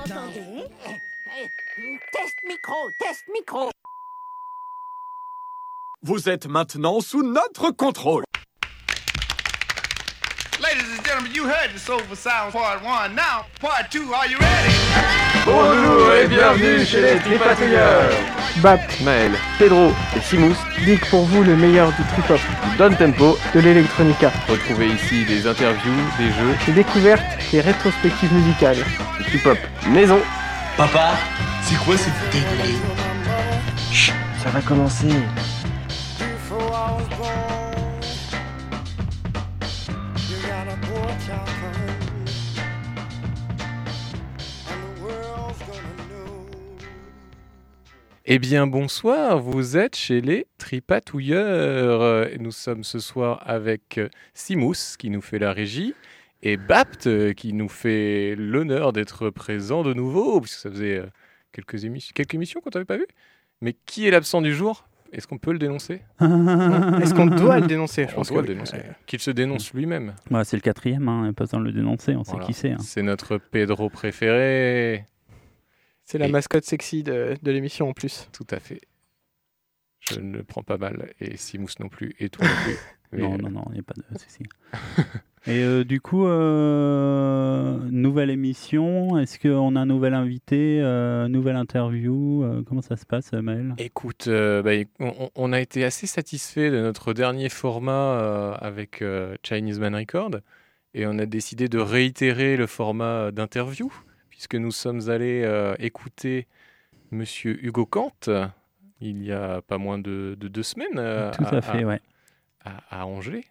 m'entendez Test micro, test micro. Vous êtes maintenant sous notre contrôle. You heard the Soulful Sound Part 1. Now, Part 2, are you ready? Bonjour et bienvenue chez les Tripatouilleurs Bap, Maël, Pedro et Simous Dick pour vous le meilleur du trip-hop, du Don Tempo. de l'électronica, Retrouvez ici des interviews, des jeux, des découvertes et rétrospectives musicales. du trip-hop maison. Papa, c'est quoi cette bouteille de lait? Ça va commencer. Eh bien, bonsoir, vous êtes chez les Tripatouilleurs. Nous sommes ce soir avec euh, Simous qui nous fait la régie et Bapt euh, qui nous fait l'honneur d'être présent de nouveau, puisque ça faisait euh, quelques, émissions, quelques émissions qu'on t'avait pas vu. Mais qui est l'absent du jour? Est-ce qu'on peut le dénoncer? Est-ce qu'on doit le dénoncer? Je On pense doit que le dénoncer. Qu'il se dénonce lui-même. Bah, c'est le quatrième, hein, pas besoin de le dénoncer, on Voilà. sait qui c'est. hein. C'est notre Pedro préféré. C'est la Et- mascotte sexy de, de l'émission en plus. Tout à fait. Je ne le prends pas mal. Et Simous non plus. Et toi non plus. Mais, Non, euh, non, non, il n'y a pas de souci. Et euh, du coup, euh, nouvelle émission, est-ce qu'on a un nouvel invité, euh, nouvelle interview euh, Comment ça se passe, euh, Maël? Écoute, euh, bah, on, a été assez satisfait de notre dernier format euh, avec euh, Chinese Man Record et on a décidé de réitérer le format d'interview puisque nous sommes allés euh, écouter Monsieur Hugo Kant il y a pas moins de, de deux semaines euh, Tout à fait, ouais. à- à Angers,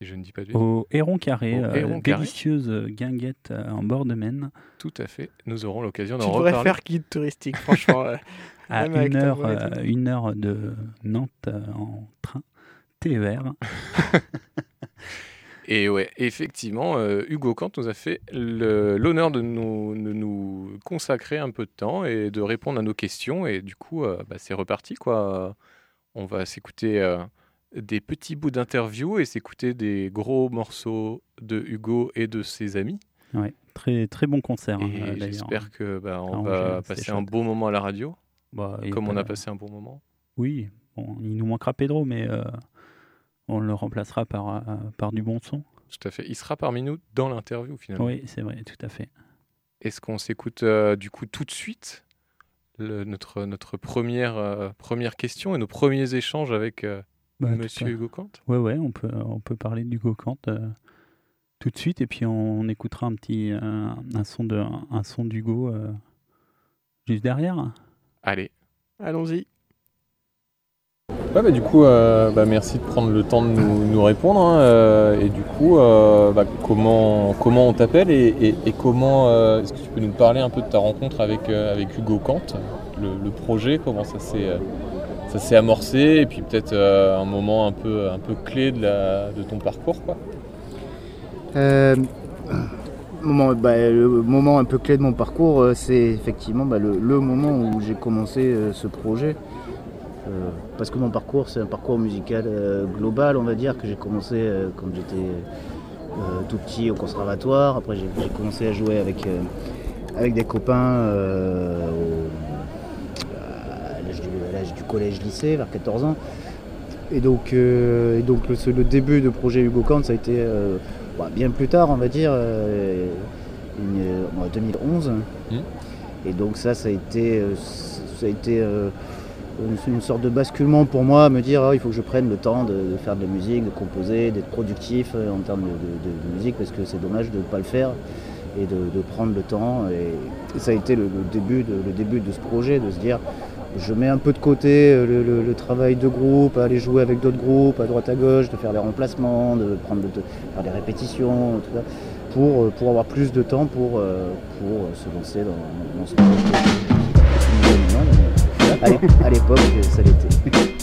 si je ne dis pas de. Au Héron Carré, Au euh, Héron Carré. délicieuse guinguette euh, en bord de Maine, Tout à fait. Nous aurons l'occasion Tu d'en devrais reparler. faire guide touristique, franchement. à une heure, euh, une heure de Nantes euh, en train TER. Et ouais, effectivement, euh, Hugo Kant nous a fait l'honneur de nous, de nous consacrer un peu de temps et de répondre à nos questions. Et du coup, euh, bah, c'est reparti, quoi. On va s'écouter euh, des petits bouts d'interview et s'écouter des gros morceaux de Hugo et de ses amis. Ouais, très, très bon concert, hein, j'espère que bah, on Ah, va passer un beau moment à la radio, Bah, comme on a passé un bon moment. Oui, bon, il nous manquera Pedro, mais on le remplacera par, euh, par du bon son. Tout à fait. Il sera parmi nous dans l'interview, finalement. Oui, c'est vrai, tout à fait. Est-ce qu'on s'écoute euh, du coup tout de suite le- notre, notre première, euh, première question et nos premiers échanges avec euh, Bah, Monsieur Hugo Kant? Ouais, ouais, on peut, on peut parler du Gokant euh, tout de suite, et puis on, on écoutera un petit un son de un son d'Hugo euh, juste derrière. Allez. Allons-y. Bah, du coup, euh, bah, merci de prendre le temps de nous, répondre. hein, euh, et du coup, euh, bah, comment, on t'appelle et, comment est-ce que tu peux nous parler un peu de ta rencontre avec, Hugo Kant, le, projet, comment ça s'est amorcé et puis peut-être un moment un peu, clé de, ton parcours. Le moment un peu clé de mon parcours, c'est effectivement le, moment où j'ai commencé ce projet. Euh, parce que mon parcours, c'est un parcours musical euh, global, on va dire, que j'ai commencé euh, quand j'étais tout petit au conservatoire. Après, j'ai commencé à jouer avec, avec des copains au- à l'âge du, collège-lycée, vers 14 ans. Et donc, et donc le, début de projet Hugo Kant, ça a été bah, bien plus tard, on va dire, en 2011. Mhm. Et donc ça, ça a été, ça a été une, une sorte de basculement pour moi, me dire ah, il faut que je prenne le temps de, faire de la musique, de composer, d'être productif euh, en termes de, musique, parce que c'est dommage de ne pas le faire et de, prendre le temps. Et, ça a été le, début de, le début de ce projet, de se dire je mets un peu de côté euh, le, travail de groupe, aller jouer avec d'autres groupes à droite à gauche, de faire les remplacements, de prendre de, faire des répétitions, tout ça, pour, euh, pour avoir plus de temps pour, euh, pour euh, se lancer dans, dans ce projet. À l'é- à l'époque, ça l'était.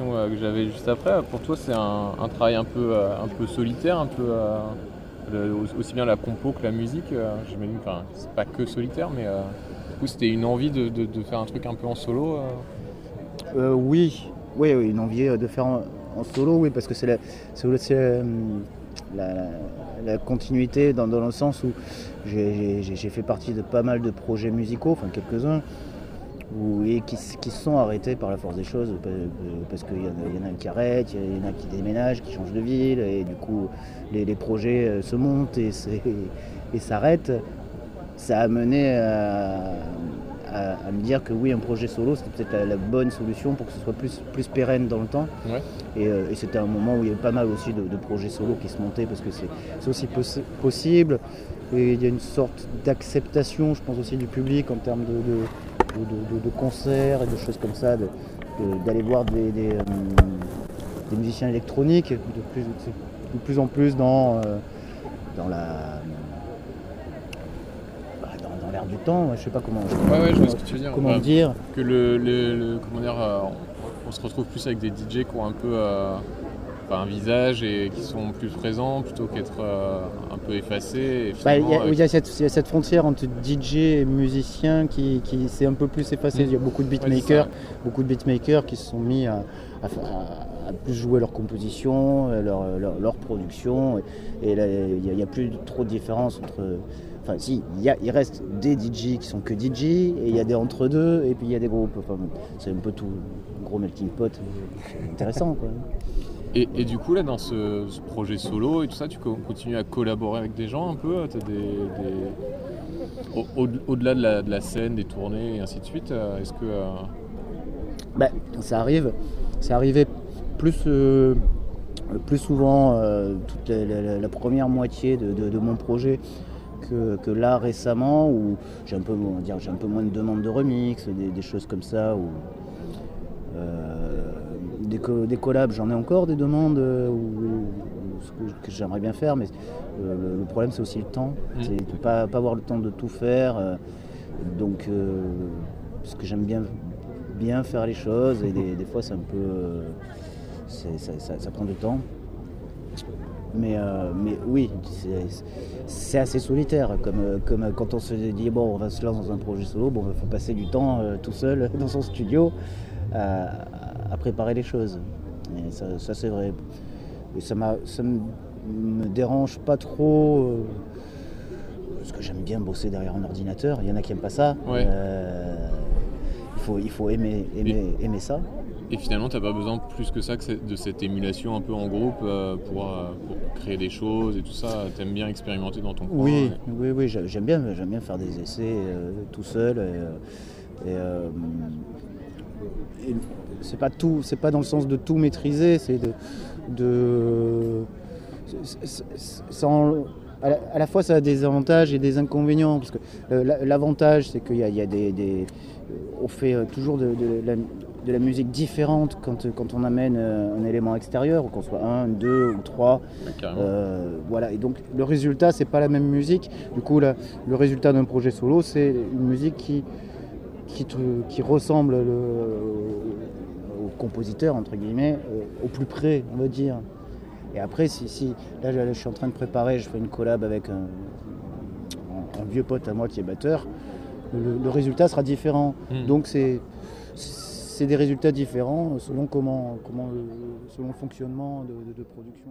Euh, que j'avais juste après. Pour toi, c'est un, travail un peu, euh, un peu solitaire, un peu euh, aussi bien la compo que la musique. J'imagine, c'est pas que solitaire, mais du coup, c'était une envie de, faire un truc un peu en solo. oui, oui, oui, une envie de faire en, solo, oui, parce que c'est la, la, continuité dans, dans le sens où j'ai fait partie de pas mal de projets musicaux, enfin quelques-uns, et qui, qui se sont arrêtés par la force des choses, euh, parce qu'il y, en a- il y en a qui arrêtent, il y en a qui déménagent, qui changent de ville, et du coup les, les projets euh, se montent et, s'arrêtent. Ça a mené à, à- à me dire que oui, un projet solo, c'était peut-être la, la bonne solution pour que ce soit plus, plus pérenne dans le temps. Ouais. Et, euh, et c'était un moment où il y avait pas mal aussi de, de projets solo qui se montaient parce que c'est c'est aussi possi- possible. Et il y a une sorte d'acceptation, je pense aussi du public en termes de, de, de- de- de concerts et de choses comme ça, de- d'aller voir des, des, euh, des musiciens électroniques de plus, de plus en plus dans, euh, dans la bah, dans, dans l'air du temps, je sais pas comment, Ouais, ouais, je vois ce que tu veux dire. comment Bah, dire. Que le, le- le- comment dire, euh, on, on se retrouve plus avec des DJ qui ont un peu un visage et qui sont plus présents plutôt qu'être euh, un peu effacés. Bah, Il finalement, y, a- avec- il y a cette- il y a cette frontière entre DJ et musicien qui, qui s'est un peu plus effacée. Mm. Il y a beaucoup de beatmakers, beaucoup de beatmakers qui se sont mis à, à fa- à- à plus jouer leur composition, euh, leur, leur, leur production. Et, il n'y a, plus trop de différence entre. Enfin, si, il, reste des DJ qui sont que DJ, et il y a des entre-deux, et puis il y a des groupes. Enfin, c'est un peu tout, un gros melting pot. Intéressant, quoi. Et, du coup, là, dans ce, projet solo et tout ça, tu co- continues à collaborer avec des gens un peu au- Au-delà de, la, scène, des tournées et ainsi de suite, euh, est-ce que. euh, Bah, ça arrive. C'est arrivé plus, euh, plus souvent euh, toute la, première moitié de, mon projet que, là récemment où j'ai un peu un peu moins de demandes de remix, des, choses comme ça des, co- des collabs, j'en ai encore des demandes euh, que, j'aimerais bien faire, mais euh, le, le problème c'est aussi le temps, Mm. c'est de pas, pas avoir le temps de tout faire. euh, donc, parce que j'aime bien, bien faire les choses et des, des fois c'est un peu, ça, ça- ça prend du temps. Mais, euh, mais oui, c'est- assez solitaire. Comme, comme quand on se dit, bon, on va se lancer dans un projet solo, bon, il faut passer du temps euh, tout seul dans son studio à préparer les choses. Et ça, ça, c'est vrai. Et ça, m'a- ça me, dérange pas trop. euh, parce que j'aime bien bosser derrière un ordinateur. Il y en a qui n'aiment pas ça. Ouais. Euh, il, faut, il faut aimer, aimer, aimer ça. Et finalement, t'as pas besoin plus que ça que de cette émulation un peu en groupe euh, pour, pour créer des choses et tout ça. T'aimes bien expérimenter dans ton coin. Oui, et- oui, oui, j'a- j'aime bien, j'aime bien faire des essais tout seul. Et c'est pas tout, c'est pas dans le sens de tout maîtriser, c'est de, de à, la, à la fois ça a des avantages et des inconvénients parce que euh, la- l'avantage c'est qu'il y a, il y a des, des- on fait euh, toujours de, de la, de la musique différente quand, quand on amène euh, un élément extérieur, qu'on soit un, deux ou trois. Euh, voilà, et donc le résultat, c'est pas la même musique. Du coup, le résultat d'un projet solo, c'est une musique qui, qui, te- qui ressemble le- compositeur, entre guillemets, au plus près, on va dire. Et après, si, si là, je, je suis en train de préparer, je fais une collab avec un, un- un vieux pote à moi qui est batteur, le, le résultat sera différent. Mm. Donc, c'est c'est des résultats différents selon comment, comment le, selon le fonctionnement de, de- de production.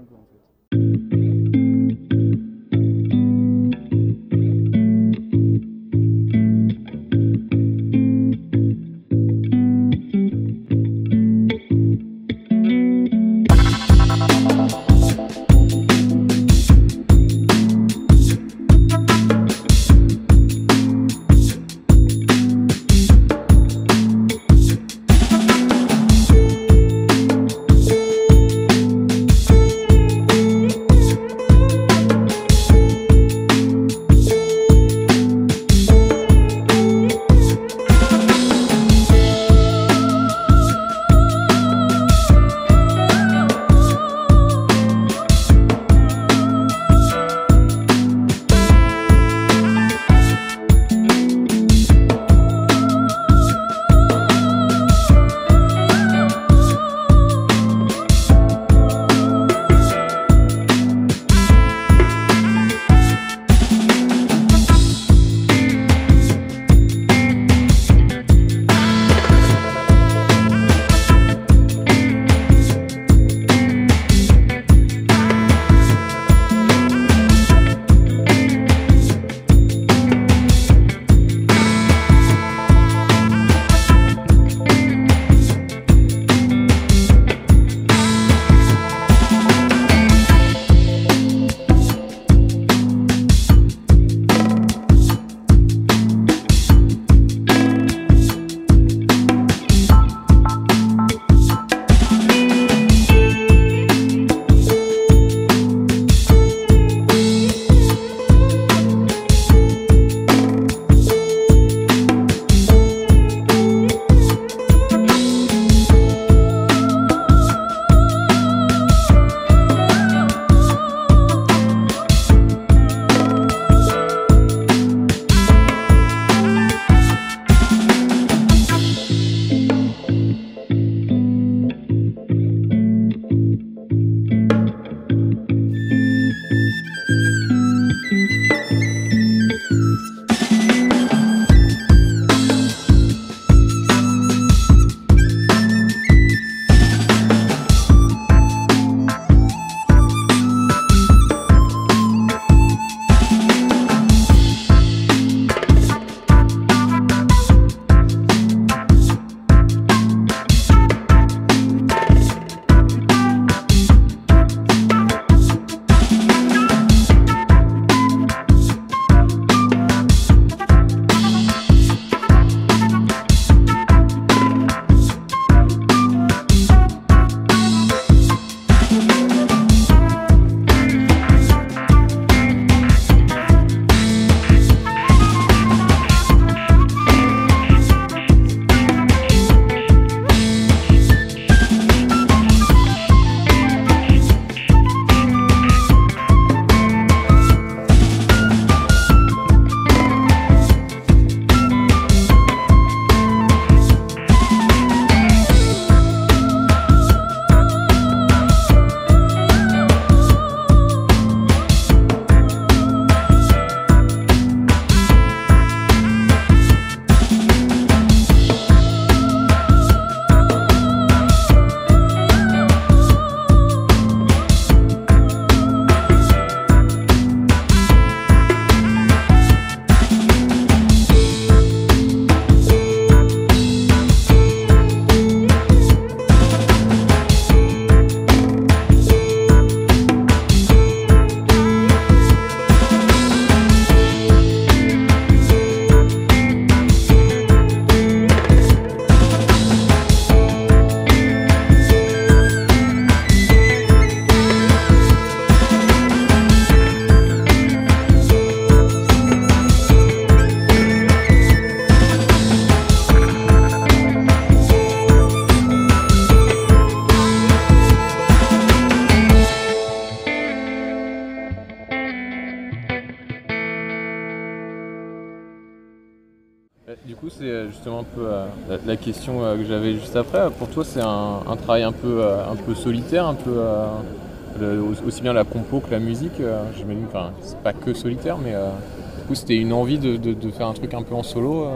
Euh, que j'avais juste après. Pour toi, c'est un, travail un peu, euh, un peu solitaire, un peu euh, aussi bien la compo que la musique. J'imagine, enfin, c'est pas que solitaire, mais du coup, c'était une envie de, de- faire un truc un peu en solo.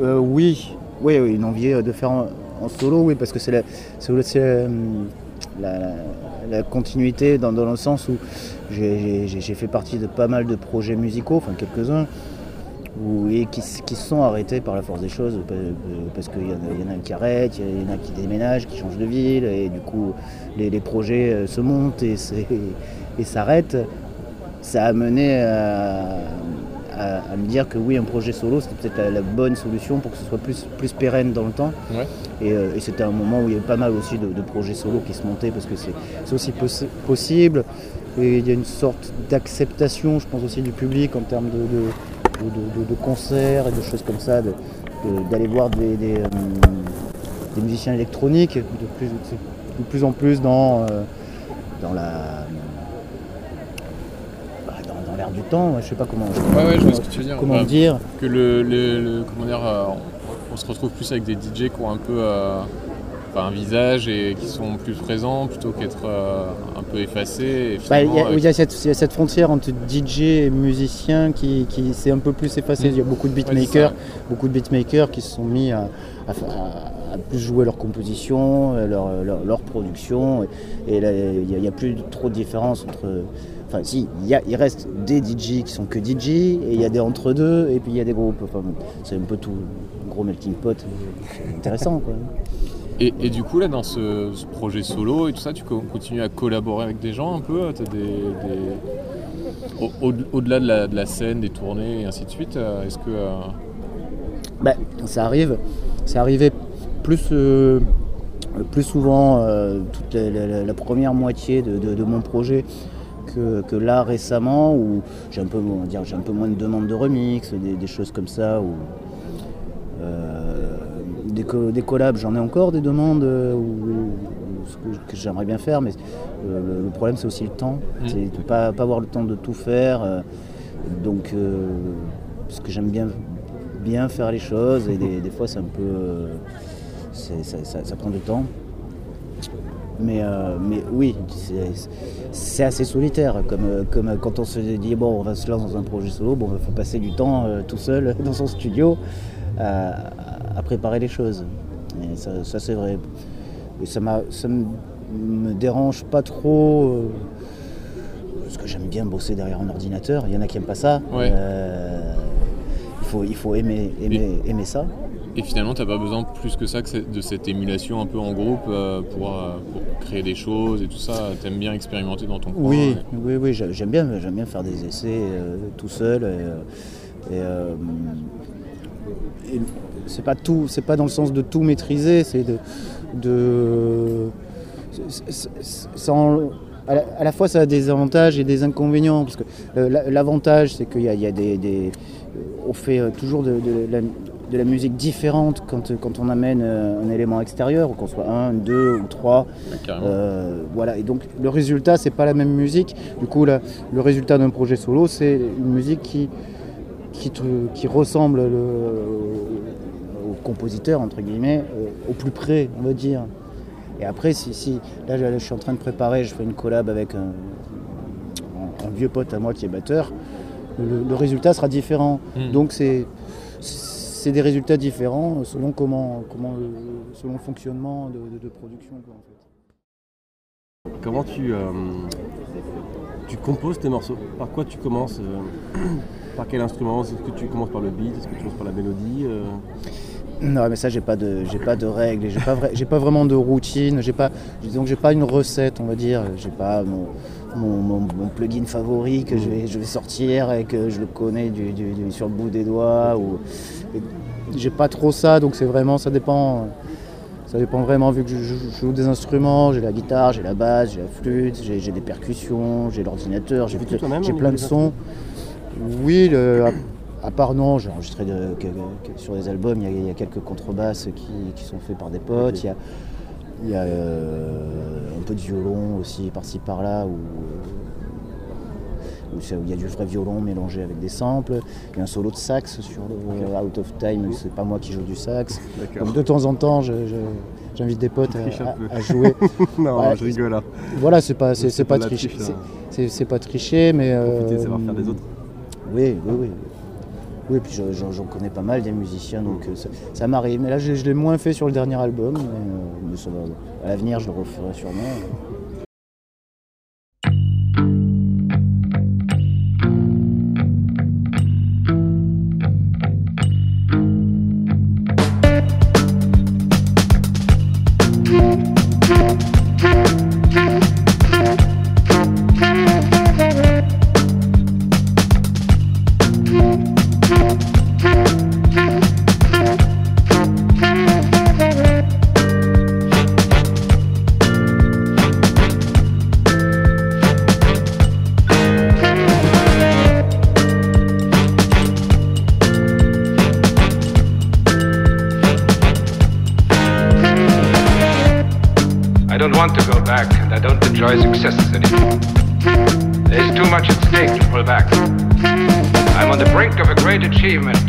oui. oui, oui, une envie de faire en, solo, oui, parce que c'est la, la, continuité dans, dans le sens où j'ai fait partie de pas mal de projets musicaux, enfin quelques-uns, et qui, qui se sont arrêtés par la force des choses, pa- parce qu'il y, en a- a qui arrêtent, il y en a qui déménagent, qui changent de ville, et du coup les, les projets euh, se montent et, s'arrêtent. Ça a mené à, à- à me dire que oui, un projet solo, c'était peut-être la, la bonne solution pour que ce soit plus, plus pérenne dans le temps. Ouais. Et, euh, et c'était un moment où il y avait pas mal aussi de, de projets solo qui se montaient parce que c'est c'est aussi possi- possible. Et il y a une sorte d'acceptation, je pense aussi du public en termes de, de, de- de- de concerts et de choses comme ça, d'aller voir des, des, euh, des musiciens électroniques de plus, de plus en plus dans, euh, dans la bah, dans, l'air du temps, je sais pas comment, Ouais, ouais, je vois ce que tu veux dire. comment Bah, dire. Que le, le- le- comment dire, euh, on, on se retrouve plus avec des DJ qui ont un peu euh, un visage et qui sont plus présents plutôt qu'être euh, un peu effacés. Bah, Il finalement, y, a- avec- il y a cette- il y a cette frontière entre DJ et musicien qui, qui s'est un peu plus effacée. Mm. Il y a beaucoup de beatmakers, beaucoup de beatmakers qui se sont mis à, à fa- à- à plus jouer leur composition, euh, leur, leur, leur production. Et, il n'y a, plus trop de différence entre. Enfin, si, il, y a- il reste des DJ qui sont que DJ, et il y a des entre-deux, et puis il y a des groupes. Enfin, c'est un peu tout, un gros melting pot. Intéressant, quoi. Et, du coup, là, dans ce, projet solo et tout ça, tu co- continues à collaborer avec des gens un peu au- Au-delà de, la, scène, des tournées et ainsi de suite, euh, est-ce que. euh, Bah, ça arrive. C'est arrivé plus, euh, plus souvent euh, toute la, première moitié de, mon projet que, là récemment où j'ai un peu un peu moins de demandes de remix, des, choses comme ça euh, des, co- des collabs, j'en ai encore des demandes euh, ou, ou ce que, que j'aimerais bien faire, mais euh, le, le problème c'est aussi le temps, Mhm. c'est de pas, pas avoir le temps de tout faire. euh, donc parce que j'aime bien bien faire les choses et des, des fois c'est un peu ça, ça- ça prend du temps mais, euh, mais oui c'est- assez solitaire comme, comme quand on se dit bon on va se lancer dans un projet solo bon il faut passer du temps euh, tout seul dans son studio à préparer les choses et ça, ça, c'est vrai et ça ça me, me dérange pas trop euh, parce que j'aime bien bosser derrière un ordinateur il y en a qui aiment pas ça Ouais. Euh, il faut, il faut aimer, aimer, aimer ça. Et finalement, t'as pas besoin plus que ça que de cette émulation un peu en groupe euh, pour, euh, pour créer des choses et tout ça. T'aimes bien expérimenter dans ton coin. Oui, et- oui, oui, j'ai- j'aime bien, j'aime bien faire des essais euh, tout seul. Et c'est pas tout, c'est pas dans le sens de tout maîtriser, c'est de, de à, la, à la fois ça a des avantages et des inconvénients parce que euh, la- l'avantage c'est qu'il y a, il y a des, des- on fait euh, toujours de, de la, de la musique différente quand, quand on amène euh, un élément extérieur, qu'on soit un, deux ou trois. Voilà, et donc le résultat, c'est pas la même musique. Du coup, là, le résultat d'un projet solo, c'est une musique qui, qui, qui ressemble le- au compositeur, entre guillemets, euh, au plus près, on va dire. Et après, si, si là, je, je suis en train de préparer, je fais une collab avec un, un vieux pote à moi qui est batteur, le, le résultat sera différent. Mm. Donc c'est des résultats différents selon comment, comment le, selon le fonctionnement de, de- de production. quoi, en fait. Comment tu, euh, tu composes tes morceaux? Par quoi tu commences euh, Par quel instrument Est-ce que tu commences par le beat Est-ce que tu commences par la mélodie euh? Non, mais ça, j'ai pas de, j'ai pas de règles, j'ai pas, pas vraiment de routine, j'ai pas, que j'ai pas une recette, on va dire, j'ai pas mon, mon, mon- mon plugin favori que je vais, je vais sortir et que je le connais du, du- du- sur le bout des doigts ou, j'ai pas trop ça, donc c'est vraiment, ça dépend, ça dépend vraiment vu que je, je- je joue des instruments, j'ai la guitare, j'ai la basse, j'ai la flûte, j'ai, des percussions, j'ai l'ordinateur, j'ai, plein de des sons. Oui, le- à, à part non, j'ai enregistré de- que- que- sur des albums, il y a, il y a quelques contrebasses qui, qui sont faits par des potes, il y a, il y a, euh, un peu de violon aussi par-ci par-là. Où il y a du vrai violon mélangé avec des samples. Il y a un solo de sax sur le Out of Time, c'est pas moi qui joue du sax. Donc de temps en temps, je- je- j'invite des potes à, jouer. non, Ouais, je rigole là. Voilà, c'est pas, c'est, pas tricher. triche, c'est- pas tricher, mais. Profiter de euh, savoir faire des autres. Oui, oui, oui. Oui, puis je- j'en, connais pas mal des musiciens, donc euh, ça, m'arrive. Mais là, je, l'ai moins fait sur le dernier album, mais, euh, à l'avenir, je le referai sûrement. Achievement.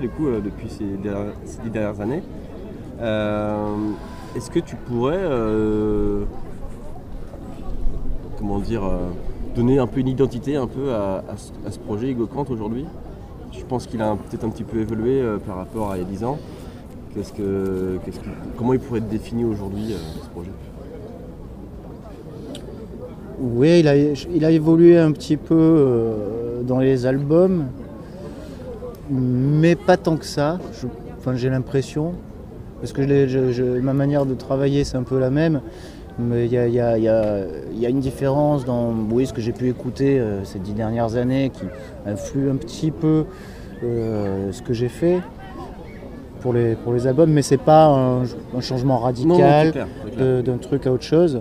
Du coup, euh, depuis ces, dernières, dernières années, euh, est-ce que tu pourrais, euh, comment dire, donner un peu une identité un peu à, ce- projet Kant aujourd'hui? Je pense qu'il a peut-être un petit peu évolué par rapport à il y a 10 ans. Que, comment il pourrait être défini aujourd'hui, ce projet? Oui, il a, évolué un petit peu dans les albums, mais pas tant que ça. Je- Enfin, j'ai l'impression, parce que je je- ma manière de travailler c'est un peu la même, mais il y a, y y y une différence dans oui, ce que j'ai pu écouter euh, ces dix dernières années qui influe un petit peu euh, ce que j'ai fait. Pour les, pour les albums, mais c'est pas un, un changement radical d'un truc à autre chose.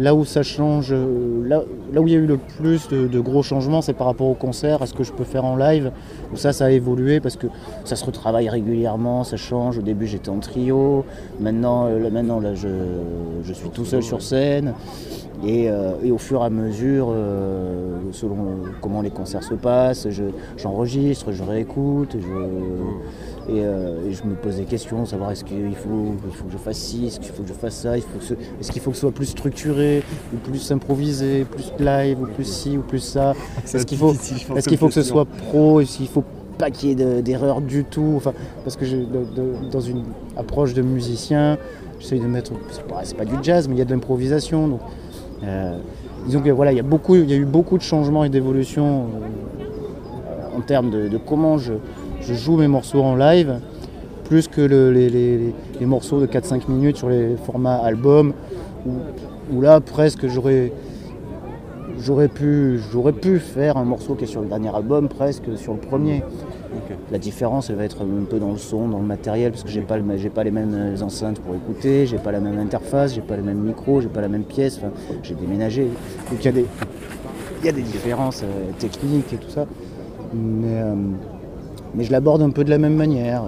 Là où ça change, euh, là, où il y a eu le plus de, gros changements, c'est par rapport au concert, à ce que je peux faire en live. Où ça, ça a évolué parce que ça se retravaille régulièrement, ça change. Au début, j'étais en trio. Maintenant, euh, maintenant là, je, suis tout seul sur scène. Et, euh, au fur et à mesure, selon comment les concerts se passent, je- j'enregistre, je réécoute, et, euh, et je me pose des questions, savoir est-ce qu'il faut, il faut que je fasse ci, est-ce qu'il faut que je fasse ça, est-ce qu'il faut que ce soit plus structuré, ou plus improvisé, plus live, ou plus ci, ou plus ça. Est-ce qu'il faut, qu'il faut que ce soit pro, est-ce qu'il faut pas qu'il y ait de- d'erreurs du tout, enfin, parce que j'ai- de- de- dans une approche de musicien, j'essaye de mettre, c'est pas, pas du jazz, mais il y a de l'improvisation, donc euh, disons que voilà, il y a beaucoup, il y a eu beaucoup de changements et d'évolutions euh, en termes de, de comment je, je joue mes morceaux en live, plus que le- les, les- les- les morceaux de 4-5 minutes sur les formats album, où, où là presque j'aurais j'aurais pu, j'aurais pu faire un morceau qui est sur le dernier album, presque sur le premier. La différence, elle va être un peu dans le son, dans le matériel, parce que j'ai pas, le- j'ai pas les mêmes euh, enceintes pour écouter, j'ai pas la même interface, j'ai pas les mêmes micros, j'ai pas la même pièce. Enfin, j'ai déménagé. Donc il y a des, il y a des différences euh, techniques et tout ça. Mais, euh, mais je l'aborde un peu de la même manière.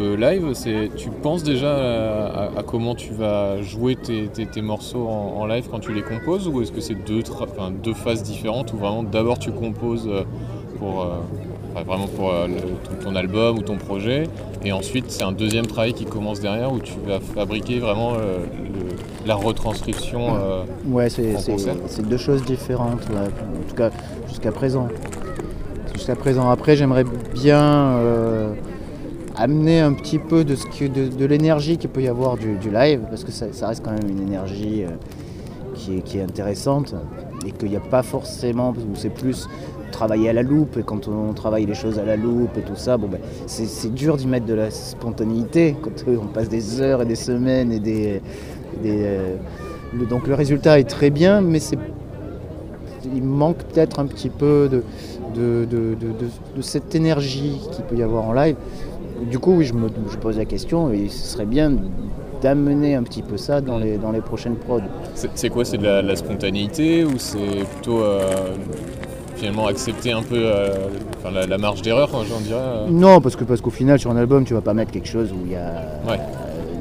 Live. C'est, tu penses déjà à, à- à comment tu vas jouer tes, tes- tes morceaux en, en live quand tu les composes ou est-ce que c'est deux, tra- enfin, deux phases différentes où vraiment d'abord tu composes euh, pour, euh, enfin, vraiment pour euh, le- ton, ton album ou ton projet et ensuite c'est un deuxième travail qui commence derrière où tu vas fabriquer vraiment euh, le- la retranscription Ouais, c'est deux choses différentes, ouais. en tout cas jusqu'à présent. Jusqu'à présent. Après, j'aimerais bien amener un petit peu de, que- l'énergie qu'il peut y avoir du, live, parce que ça, reste quand même une énergie euh, qui, est, intéressante et qu'il n'y a pas forcément, où c'est plus travailler à la loupe, et quand on travaille les choses à la loupe et tout ça, bon ben, c'est dur d'y mettre de la spontanéité, quand euh, on passe des heures et des semaines et des... euh, donc le résultat est très bien, mais il manque peut-être un petit peu de- de cette énergie qu'il peut y avoir en live. Du coup, oui, je me je pose la question et ce serait bien d'amener un petit peu ça dans les, dans les prochaines prods. C'est quoi? C'est de la, la spontanéité ou c'est plutôt euh, finalement accepter un peu euh, enfin, la, la marge d'erreur, j'en dirais euh? Non, parce que parce qu'au final, sur un album, tu vas pas mettre quelque chose où il y a. Ouais.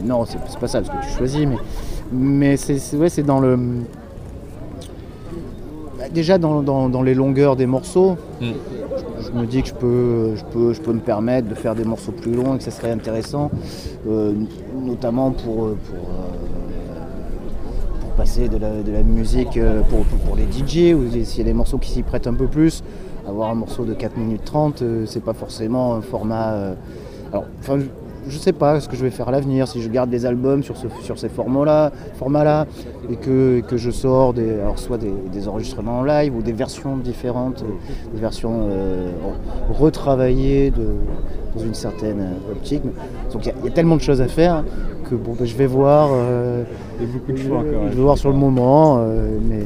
Non, c'est pas ça, parce que tu choisis, mais, mais c'est ouais, dans le. Bah, Déjà dans, dans- dans les longueurs des morceaux, Mm. Me dis que je peux, je, peux, je peux me permettre de faire des morceaux plus longs et que ça serait intéressant, euh, notamment pour, euh, pour, euh, pour passer de la, de la musique pour, pour- les DJ, ou s'il y a des morceaux qui s'y prêtent un peu plus, avoir un morceau de 4 minutes 30, euh, c'est pas forcément un format. alors, je, sais pas ce que je vais faire à l'avenir, si je garde des albums sur, ce, sur ces formats-là, formats-là et, que, et que je sors des, alors soit des, des enregistrements en live ou des versions différentes, euh, des versions euh, retravaillées de, dans une certaine euh, optique. Donc il y y, a tellement de choses à faire que bon, ben, je vais voir. euh, beaucoup de choix je vais voir sur le moment, euh, mais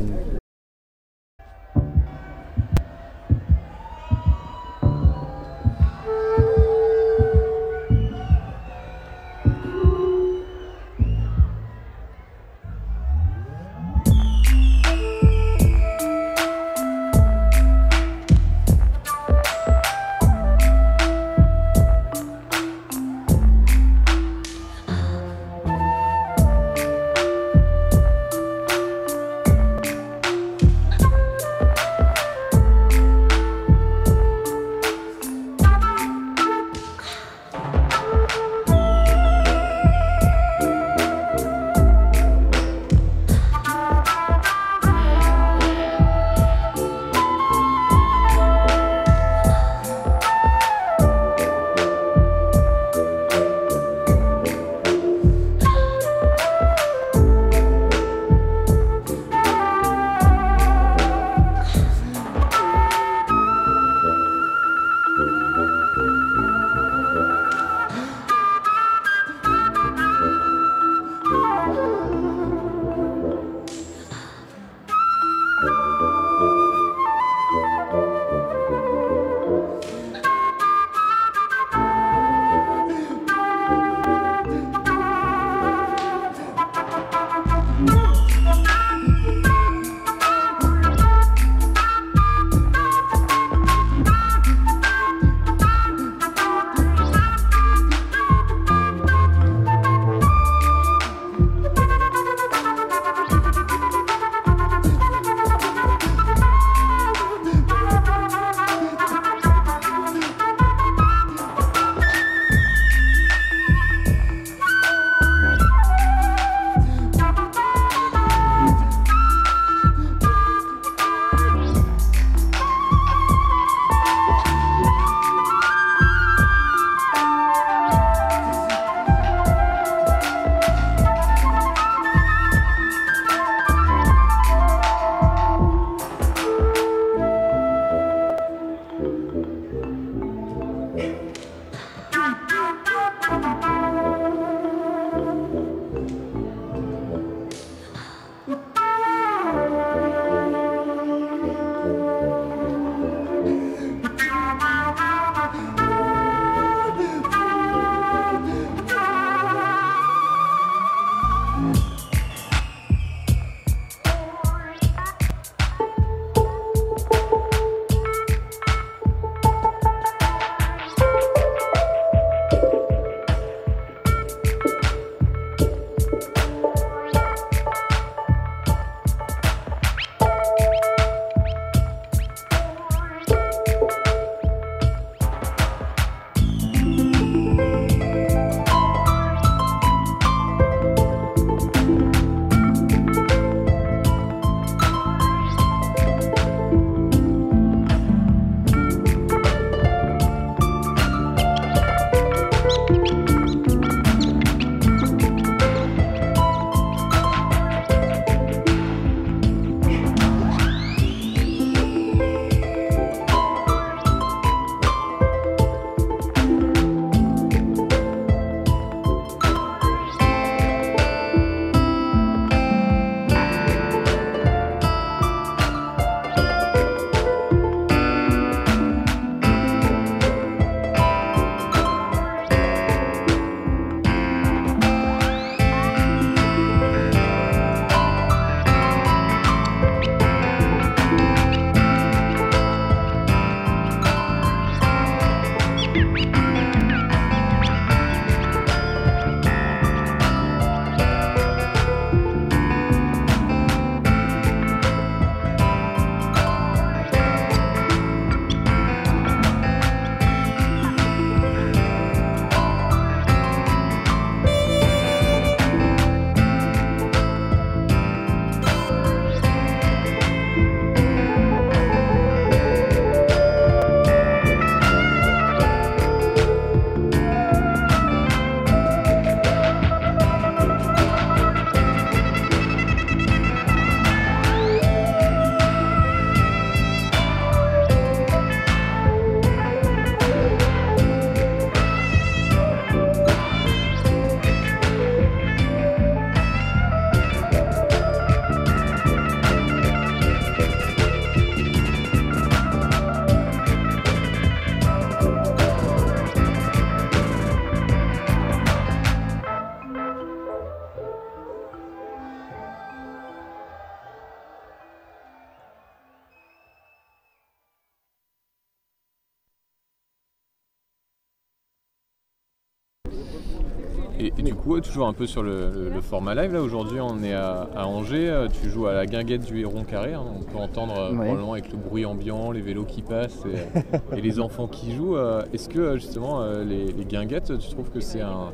Toujours un peu sur le, le- le format live, là aujourd'hui on est à, à Angers, euh, tu joues à la guinguette du Héron Carré, hein, on peut entendre euh, Ouais. probablement avec le bruit ambiant, les vélos qui passent et, et les enfants qui jouent. euh, Est-ce que euh, justement euh, les, les guinguettes, tu trouves que c'est un,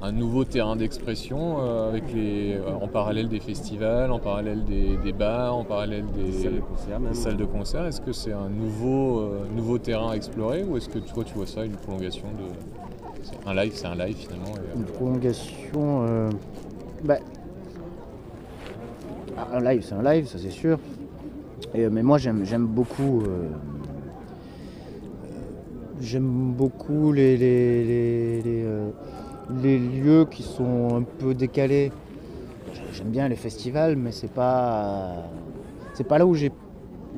un nouveau terrain d'expression euh, avec les, euh, en parallèle des festivals, en parallèle des, des bars, en parallèle des, salles de concert même. des salles de concert? Est-ce que c'est un nouveau, euh, nouveau terrain à explorer ou est-ce que toi tu vois ça une prolongation de... Un live, c'est un live finalement. et, euh, Une prolongation. euh, bah, un live, c'est un live, ça c'est sûr. Et, euh, mais moi j'aime beaucoup. euh, j'aime beaucoup les, les, les, les, euh, les lieux qui sont un peu décalés. J'aime bien les festivals, mais c'est pas. C'est pas là où j'ai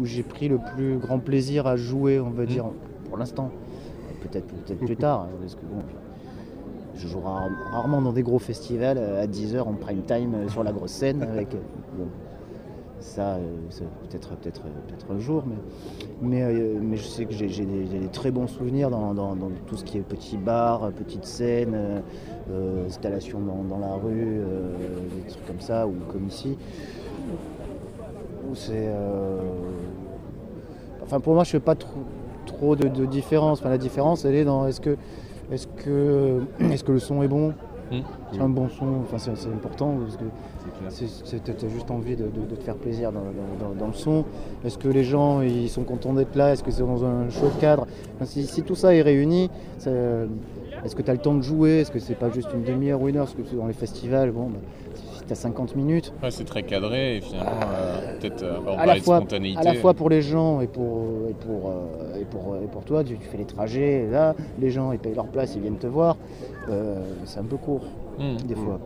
où j'ai pris le plus grand plaisir à jouer, on va dire, pour l'instant. Peut-être peut-être plus tard, hein, parce que bon, je joue rare- rarement dans des gros festivals euh, à 10h en prime time euh, sur la grosse scène. Avec, euh, ça, ça, peut-être peut-être un jour, mais, mais, je sais que j'ai des, très bons souvenirs dans, tout ce qui est petits bars, petites scènes, euh, installations dans, la rue, des trucs comme ça, ou comme ici. C'est. Enfin, pour moi, je fais pas trop, de, différence. La différence, elle est dans est-ce que, est-ce que, est-ce que le son est bon Mm. C'est un bon son, enfin, c'est, important parce que tu as juste envie de, de- de te faire plaisir dans, dans- dans- dans le son. Est-ce que les gens ils sont contents d'être là? Est-ce que c'est dans un chaud cadre? Enfin, si, si tout ça est réuni, est-ce que tu as le temps de jouer? Est-ce que c'est pas juste une demi-heure ou une heure? Parce que dans les festivals, bon, bah, si tu as 50 minutes, Ouais, c'est très cadré et finalement, euh, peut-être euh, à la, de fois, spontanéité. à la fois pour les gens et pour, et pour, euh, et pour, et pour toi, tu, tu fais les trajets, et là, les gens ils payent leur place, ils viennent te voir, Euh, c'est un peu court Mmh, des mmh. fois.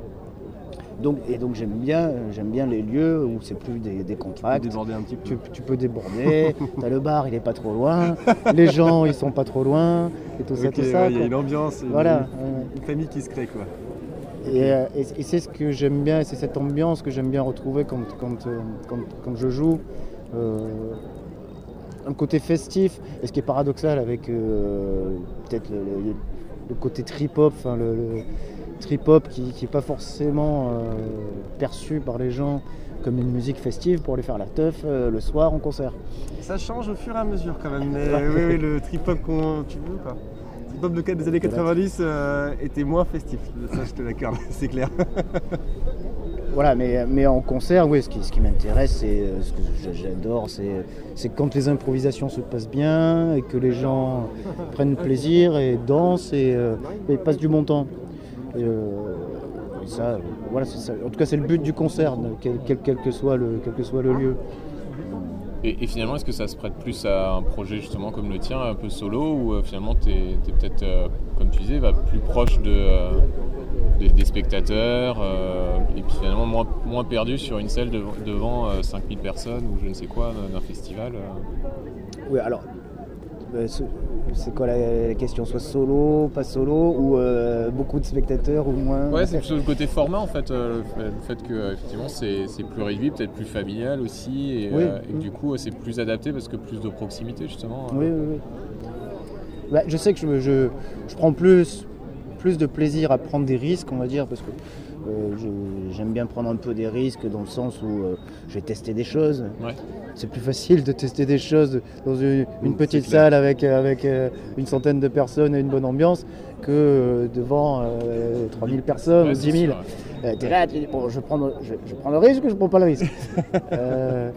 Donc, et donc j'aime bien, j'aime bien les lieux où c'est plus des, des contrats. déborder un petit peu. Tu, tu peux déborder, t'as le bar, il est pas trop loin, les gens ils sont pas trop loin, et tout ça, tout ça. ouais, il y a une ambiance, une- Voilà. une, famille qui se crée quoi. Et, euh, et- et c'est ce que j'aime bien, c'est cette ambiance que j'aime bien retrouver quand, quand, euh, quand, quand je joue. Euh, un côté festif, et ce qui est paradoxal avec euh, peut-être le, le- le côté trip-hop, enfin le, le trip-hop qui n'est pas forcément euh, perçu par les gens comme une musique festive pour aller faire la teuf euh, le soir en concert. Ça change au fur et à mesure quand même. Mais oui, oui, le trip-hop qu'on tu veux quoi. Le trip-hop de- des années 90 euh, était moins festif. Ça, je te l'accorde, c'est clair. Voilà, mais, mais en concert, oui, ce qui, ce qui m'intéresse, c'est euh, ce que j'a- j'adore, c'est quand les improvisations se passent bien et que les gens prennent plaisir et dansent et, euh, et passent du bon temps. Et, euh, et ça, voilà, ça. en tout cas, c'est le but du concert, quel- quel que soit le, quel que soit le lieu. Et, finalement, est-ce que ça se prête plus à un projet justement comme le tien, un peu solo, ou euh, finalement tu es, peut-être, euh, comme tu disais, bah, plus proche de, euh, des, des spectateurs, et puis finalement moins, moins perdu sur une salle dev- devant euh, 5000 personnes ou je ne sais quoi d'un- festival. Oui, alors, c'est quoi la, question? Soit solo, pas solo, ou euh, beaucoup de spectateurs ou moins? Ouais, c'est plutôt le côté format en fait, euh, le fait- que euh, effectivement c'est plus réduit, peut-être plus familial aussi, et, Oui, euh, et que oui. du coup c'est plus adapté parce que plus de proximité justement. euh. Oui, oui, oui. Bah, je sais que je, je- je prends plus, plus de plaisir à prendre des risques, on va dire, parce que euh, j'aime bien prendre un peu des risques dans le sens où euh, je vais tester des choses. Ouais. C'est plus facile de tester des choses dans une, une petite salle avec, avec euh, une centaine de personnes et une bonne ambiance que euh, devant euh, 3000 personnes ou c'est 10 000. sûr, Euh, t'es là, tu dis, bon, je, prends, je, je prends le risque ou je prends pas le risque? Euh,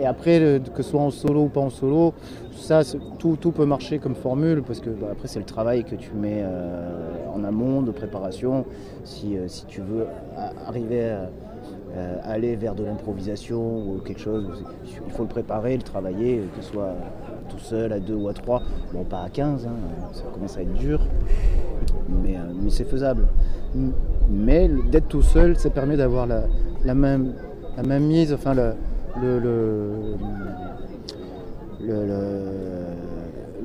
et, après, que ce soit en solo ou pas en solo, ça, tout, tout peut marcher comme formule parce que bah, après, c'est le travail que tu mets euh, en amont de préparation. Si, euh, si tu veux arriver à, euh, aller vers de l'improvisation ou quelque chose, il faut le préparer, le travailler, que ce soit tout seul, à deux ou à trois. Bon, pas à 15, hein, ça commence à être dur, mais, euh, mais c'est faisable. Mais d'être tout seul, ça permet d'avoir la, la même, la même mise, enfin le, le, le-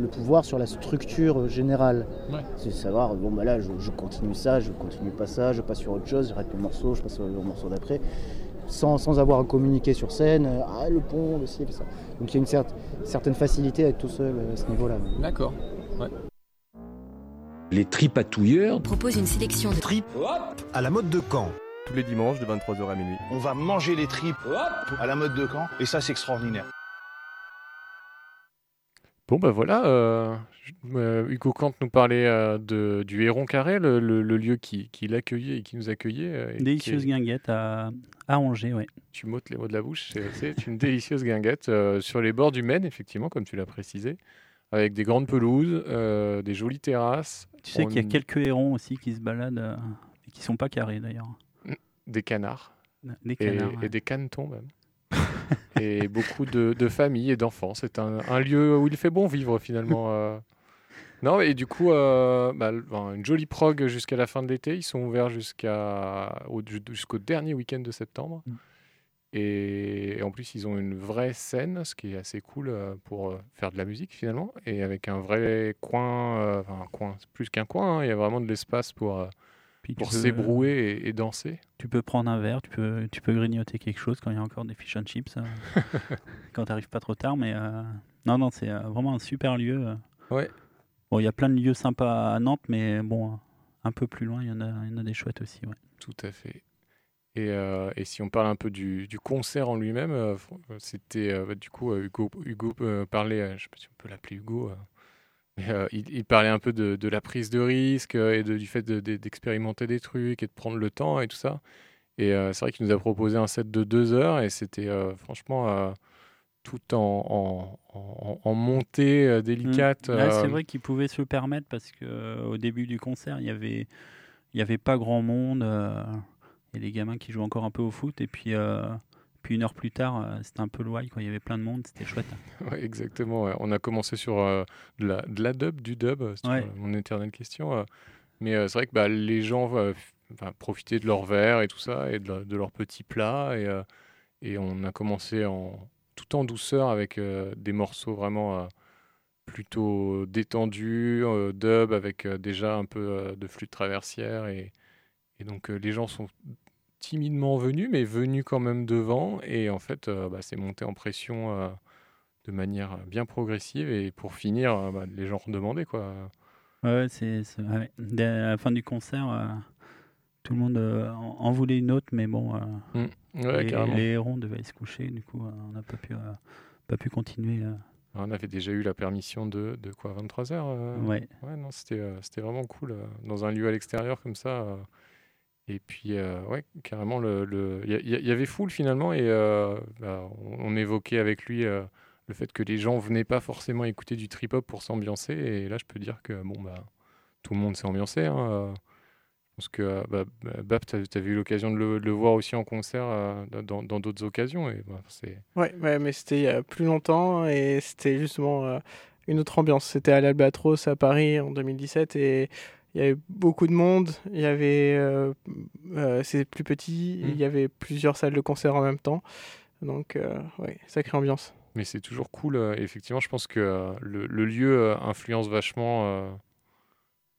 le- pouvoir sur la structure générale. Ouais. C'est de savoir, bon bah là je, je continue ça, je continue pas ça, je passe sur autre chose, j'arrête le morceau, je passe au, au morceau d'après, sans, sans avoir à communiquer sur scène, euh, ah le pont, le ci, le ça. Donc il y a une cer- certaine facilité à être tout seul euh, à ce niveau-là. D'accord. Ouais. Les tripatouilleurs propose une sélection de tripes à la mode de Caen. Tous les dimanches de 23h à minuit. On va manger les tripes à la mode de Caen et ça c'est extraordinaire. Bon ben voilà, euh, euh, Hugo Kant nous parlait euh, de, du Héron Carré, le, le- le lieu qui, qui l'accueillait et qui nous accueillait. euh, et Délicieuse guinguette à, à Angers, ouais. Tu m'ôtes les mots de la bouche, c'est- une délicieuse guinguette sur les bords du Maine, effectivement, comme tu l'as précisé, avec des grandes pelouses, des jolies terrasses. Tu sais On- qu'il y a quelques hérons aussi qui se baladent et qui sont pas carrés d'ailleurs. Des canards. Des canards, Et, ouais. des canetons même. Et beaucoup de, de familles et d'enfants. C'est un, un lieu où il fait bon vivre finalement. euh. Non, et du coup, euh, bah, une jolie prog jusqu'à la fin de l'été. Ils sont ouverts jusqu'au dernier week-end de septembre. Mm. Et, et en plus, ils ont une vraie scène, ce qui est assez cool euh, pour faire de la musique finalement. Et avec un vrai coin, euh, enfin un coin, c'est plus qu'un coin, hein, il y a vraiment de l'espace pour, Puis pour s'ébrouer et, et danser. Tu peux prendre un verre, tu peux, tu peux grignoter quelque chose quand il y a encore des fish and chips, euh, quand tu n'arrives pas trop tard. Mais euh, non, non, c'est euh, vraiment un super lieu. euh. Ouais. Bon, il y a plein de lieux sympas à Nantes, mais bon, un peu plus loin, il y en a, il y en a des chouettes aussi. Ouais. Tout à fait. Et, euh, et si on parle un peu du, du concert en lui-même, c'était du coup euh, Hugo, Hugo euh, parlait, euh, je sais pas si on peut l'appeler Hugo, euh, il, il parlait un peu de, de la prise de risque euh, et de- du fait de- de- d'expérimenter des trucs et de prendre le temps et tout ça. Et euh, c'est vrai qu'il nous a proposé un set de deux heures et c'était euh, franchement tout en, en, en- en montée euh, délicate. Mm. Ouais, c'est vrai qu'ils pouvaient se le permettre parce que euh, au début du concert, il y avait, il y avait pas grand monde. euh, et les gamins qui jouent encore un peu au foot. Et puis, puis une heure plus tard, euh, c'était un peu loin. Quoi. Il y avait plein de monde. C'était chouette. Ouais, exactement. ouais. On a commencé sur euh, de, la, de la dub, du dub, c'est Ouais. toujours mon éternelle question. euh. mais euh, c'est vrai que bah, les gens euh, profitaient de leur verre et tout ça, et de, leur- petits plats. Et, euh, et on a commencé en, tout en douceur avec euh, des morceaux vraiment euh, plutôt détendus, euh, dub, avec euh, déjà un peu euh, de flûte traversière. Et, et donc euh, les gens sont timidement venus, mais venus quand même devant. Et en fait, euh, bah, c'est monté en pression euh, de manière bien progressive. Et pour finir, euh, bah, les gens redemandaient. Quoi. Ouais, ouais, c'est, ouais. À la fin du concert, tout le monde en, voulait une autre, mais bon, euh, Mm. Ouais, les, les hérons devaient se coucher. Du coup, on n'a pas pu, pas pu continuer. On avait déjà eu la permission de, de quoi 23 heures euh, Ouais. non, c'était, c'était vraiment cool dans un lieu à l'extérieur comme ça. Et puis, euh, ouais, carrément, le, le- il y, avait foule finalement. Et euh, bah, on, évoquait avec lui euh, le fait que les gens venaient pas forcément écouter du trip-hop pour s'ambiancer. Et là, je peux dire que bon, bah, tout le monde s'est ambiancé. hein. Je pense que bah, Bap, tu as eu l'occasion de le, voir aussi en concert dans, d'autres occasions. Et bah. Ouais, mais c'était il y a plus longtemps et c'était justement une autre ambiance. C'était à l'Albatros à Paris en 2017 et il y avait beaucoup de monde. Il y avait, euh, euh, c'est plus petit, Mm. il y avait plusieurs salles de concert en même temps. Donc, euh, ouais, sacrée ambiance. Mais c'est toujours cool. euh, effectivement, je pense que euh, le, le lieu euh, influence vachement euh,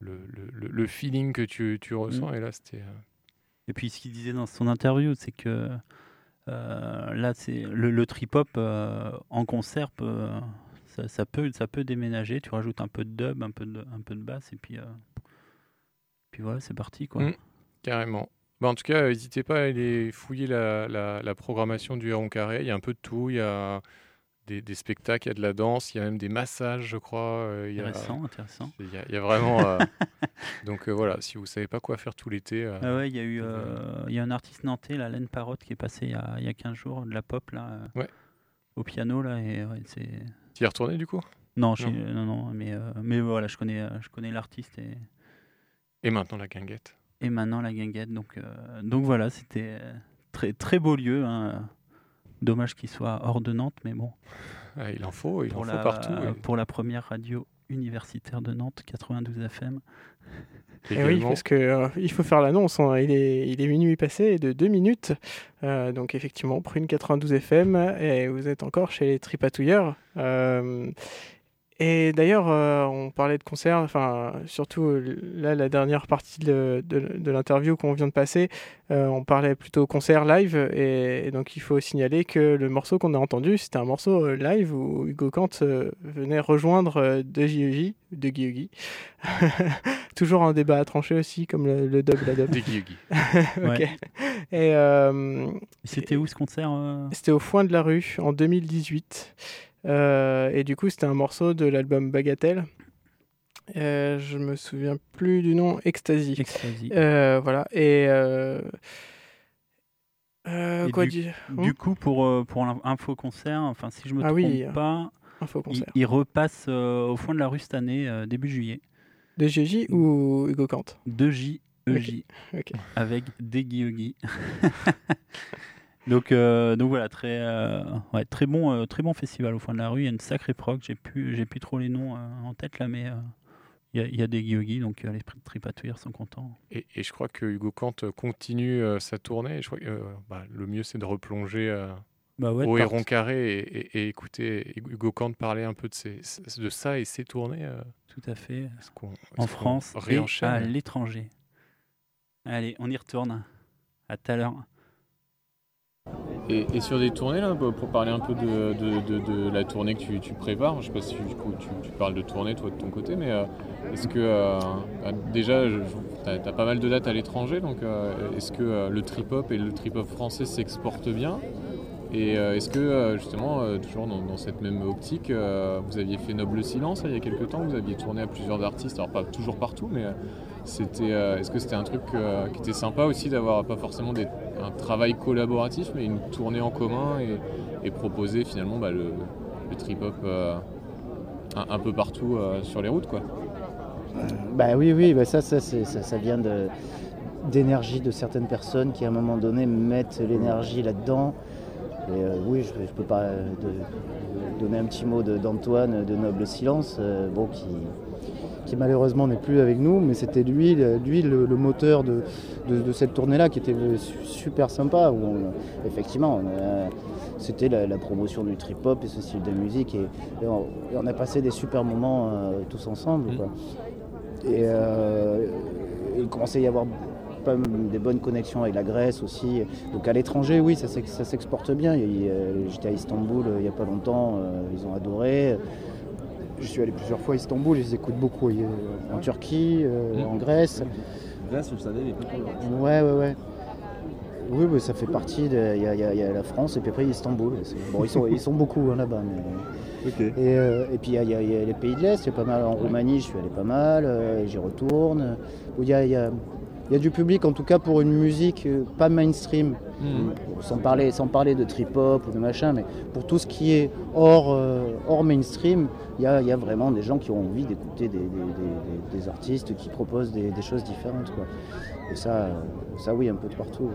le, le- feeling que tu, tu ressens. Mm. Et là, c'était. euh, Et puis ce qu'il disait dans son interview, c'est que euh, là, c'est le, le trip-hop euh, en concert, peut, ça, ça peut, ça peut déménager. Tu rajoutes un peu de dub, un peu de, un peu de basse, et puis, euh, puis voilà, c'est parti. Quoi. Mm, carrément. Bah, en tout cas, n'hésitez pas à aller fouiller la, la- la programmation du Héron Carré. Il y a un peu de tout. Il y a des, des spectacles, il y a de la danse, il y a même des massages, je crois. euh, il y a- Intéressant, intéressant. Il y a, il y a vraiment. euh, donc euh, voilà, si vous savez pas quoi faire tout l'été. euh, Ah ouais, il y a eu il y a un artiste nantais, la Laine Parotte, qui est passé il y a, il y a 15 jours, de la pop, là, Ouais. au piano, là, et ouais, c'est... Tu y es retourné du coup? Non, Non. non, non, mais, mais voilà, je connais, je connais l'artiste et, Et maintenant la guinguette. et maintenant la guinguette. Donc, euh, donc voilà, c'était euh, très, très beau lieu. hein. Dommage qu'il soit hors de Nantes, mais bon. Ah, il en faut, il en faut partout, et- Pour la première radio universitaire de Nantes, 92 FM. Et Eh oui, parce que euh, il faut faire l'annonce. hein. Il est, il est minuit passé de deux minutes. Euh, donc effectivement, Prune 92 FM et vous êtes encore chez les Tripatouilleurs. Euh, Et d'ailleurs, euh, on parlait de concert, enfin, surtout euh, là, la dernière partie de, de, de l'interview qu'on vient de passer, euh, on parlait plutôt concert live. Et, et donc, il faut signaler que le morceau qu'on a entendu, c'était un morceau euh, live où Hugo Kant euh, venait rejoindre euh, De Guy de Guy Toujours un débat à trancher aussi, comme le, le dub, la dub. De Guy Ok. Ouais. Et euh, C'était où ce concert euh? C'était au Foin de la Rue en 2018. Euh, et du coup, c'était un morceau de l'album Bagatelle. Euh, je me souviens plus du nom, Ecstasy. Ecstasy. Euh, voilà. Et. euh, Et quoi du, dire du Hmm coup, pour, pour l'info concert, enfin, si je me Ah trompe oui, pas, il, repasse au fond de la rue cette année, début juillet. De GJ ou Hugo Kant 2J, EJ, Ok, ok. avec des Guy donc, euh, donc voilà, très, euh, ouais, très, bon, euh, très bon festival au fond de la rue. Il y a une sacrée proc. J'ai plus, j'ai plus trop les noms en tête là, mais il y, y a des Guy donc les tripatouilleurs sont contents. Et, et je crois que Hugo Kant continue sa tournée. Je crois que bah, le mieux, c'est de replonger Bah ouais, au Héron Carré et, et- et écouter Hugo Kant parler un peu de, ses- de ça et ses tournées. Tout à fait. En France et à l'étranger. Allez, on y retourne. À tout à l'heure. Et, sur des tournées, là, pour parler un peu de, la tournée que tu, prépares, je sais pas si du coup, tu, parles de tournée toi de ton côté, mais euh, est-ce que euh, bah, déjà, tu as, pas mal de dates à l'étranger, donc euh, est-ce que euh, le trip-hop et le trip-hop français s'exportent bien? Et euh, est-ce que euh, justement, euh, toujours dans, cette même optique, euh, vous aviez fait Noble Silence il y a quelques temps, vous aviez tourné à plusieurs artistes, alors pas toujours partout, mais euh, c'était, euh, est-ce que c'était un truc euh, qui était sympa aussi d'avoir pas forcément des- un travail collaboratif, mais une tournée en commun et, proposer finalement bah, le, trip-hop euh, un, peu partout sur les routes quoi. Bah oui, oui, bah ça, ça, ça, ça vient d'énergie de certaines personnes qui à un moment donné mettent l'énergie là-dedans. Et oui, je, peux pas donner un petit mot de- d'Antoine de, Noble Silence, bon, qui, qui malheureusement n'est plus avec nous, mais c'était lui, le- lui le, le moteur de, de- de cette tournée-là qui était euh, su- super sympa. Où on- effectivement, c'était la, la promotion du trip-hop et ce style de musique. Et, et on, et on a passé des super moments euh, tous ensemble. quoi. Et euh, il commençait à y avoir des bonnes connexions avec la Grèce aussi. Donc à l'étranger, oui, ça, ça s'exporte bien. A- J'étais à Istanbul euh, il n'y a pas longtemps, euh, ils ont adoré. Je suis allé plusieurs fois à Istanbul, je les écoute beaucoup. En Turquie, euh, en Grèce. Grèce, je le savais, mais pas pour le Ouais, ouais, ouais. Oui, mais ça fait partie de. Il y, a- y y la France et puis après Istanbul. Bon, ils sont, ils sont beaucoup hein, là-bas. Mais... Et, euh, et puis il y, a- y les pays de l'Est, il y a pas mal. En Roumanie, je suis allé pas mal, euh, j'y retourne. Il y a, il y a- du public, en tout cas pour une musique euh, pas mainstream. Sans, parler, sans parler de trip-hop ou de machin, mais pour tout ce qui est hors, euh, hors mainstream, il y a, y a vraiment des gens qui ont envie d'écouter des, des- des- artistes qui proposent des, des choses différentes. Quoi. Et ça, euh, ça, oui, un peu de partout. ouais.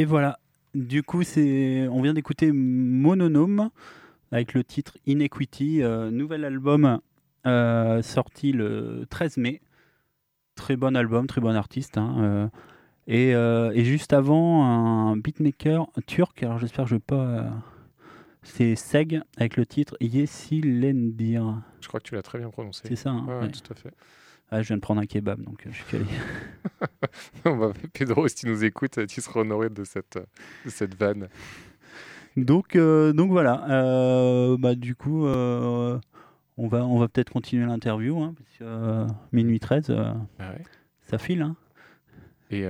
Et voilà. Du coup, c'est, on vient d'écouter Mononome avec le titre Inequity, euh, nouvel album euh, sorti le 13 mai. Très bon album, très bon artiste. hein, euh, et, et juste avant, un beatmaker turc, alors j'espère que je ne vais pas. c'est Seg avec le titre Yesilendir. Je crois que tu l'as très bien prononcé. C'est ça, hein, Ouais, ouais, ouais. tout à fait. Ah, je viens de prendre un kebab, donc euh, je suis calé. Pedro, si tu nous écoutes, tu seras honoré de cette, de cette vanne. Donc, euh, donc voilà. Euh, bah, du coup, euh, on va, on va peut-être continuer l'interview. Hein, parce que, minuit 13, euh, Ah ouais. ça file. Hein. Et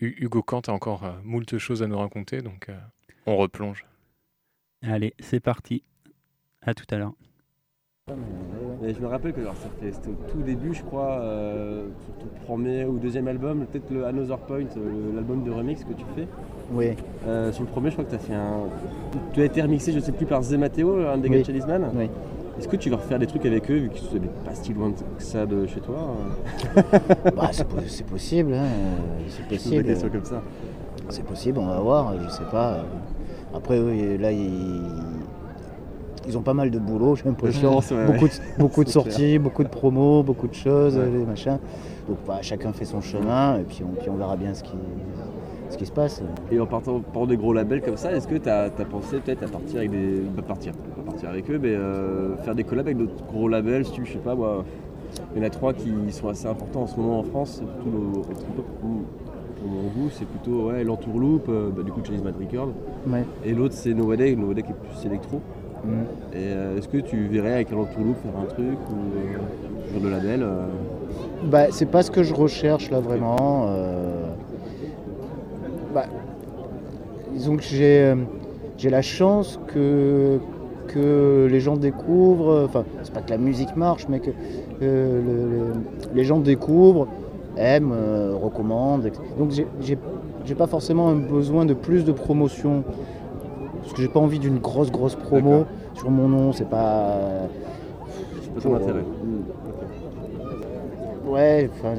Hu- Hugo Kant a encore moult choses à nous raconter, donc on replonge. Allez, c'est parti. À tout à l'heure. Et je me rappelle que c'était au tout début, je crois, euh, sur ton premier ou deuxième album, peut-être le Another Point, euh, l'album de remix que tu fais. Oui. Euh, sur le premier, je crois que tu as fait un. Tu as été remixé, je sais plus, par Zé Matteo, un des Oui. gars de Chalisman. Oui. Est-ce que tu vas refaire des trucs avec eux, vu qu'ils sont pas si loin que ça de chez toi Bah, c'est po- c'est possible, hein, euh, c'est possible. des questions comme ça. C'est possible, on va voir, je sais pas. euh. Après, oui, là, ils, ils ont pas mal de boulot, j'ai l'impression. beaucoup, de, beaucoup de sorties, clair. beaucoup de promos, beaucoup de choses, Ouais. des machins. Donc, bah, chacun fait son chemin, et puis on, puis on verra bien ce qui, ce qui se passe. Et en partant par des gros labels comme ça, est-ce que tu as, pensé peut-être à partir avec des. Pas partir, pas partir avec eux, mais euh, faire des collabs avec d'autres gros labels, si tu je sais pas moi. Il y en a trois qui sont assez importants en ce moment en France, surtout le, pour pour mon goût, c'est plutôt ouais, l'Entourloupe, euh, bah, du coup Chase Mad Record. Ouais. Et l'autre c'est No Way Day, No Way Day qui est plus électro. Euh, est-ce que tu verrais avec l'Entourloupe faire un truc ou euh, sur le label euh, Bah, c'est pas ce que je recherche là vraiment. euh. Bah, disons que j'ai euh, la chance que, que les gens découvrent, enfin, c'est pas que la musique marche, mais que euh, le- le- les gens découvrent, aiment, euh, recommandent. Donc j'ai- j'ai j'ai pas forcément un besoin de plus de promotion. Parce que j'ai pas envie d'une grosse grosse promo sur mon nom, c'est pas. C'est pas ton intérêt. Ouais, enfin,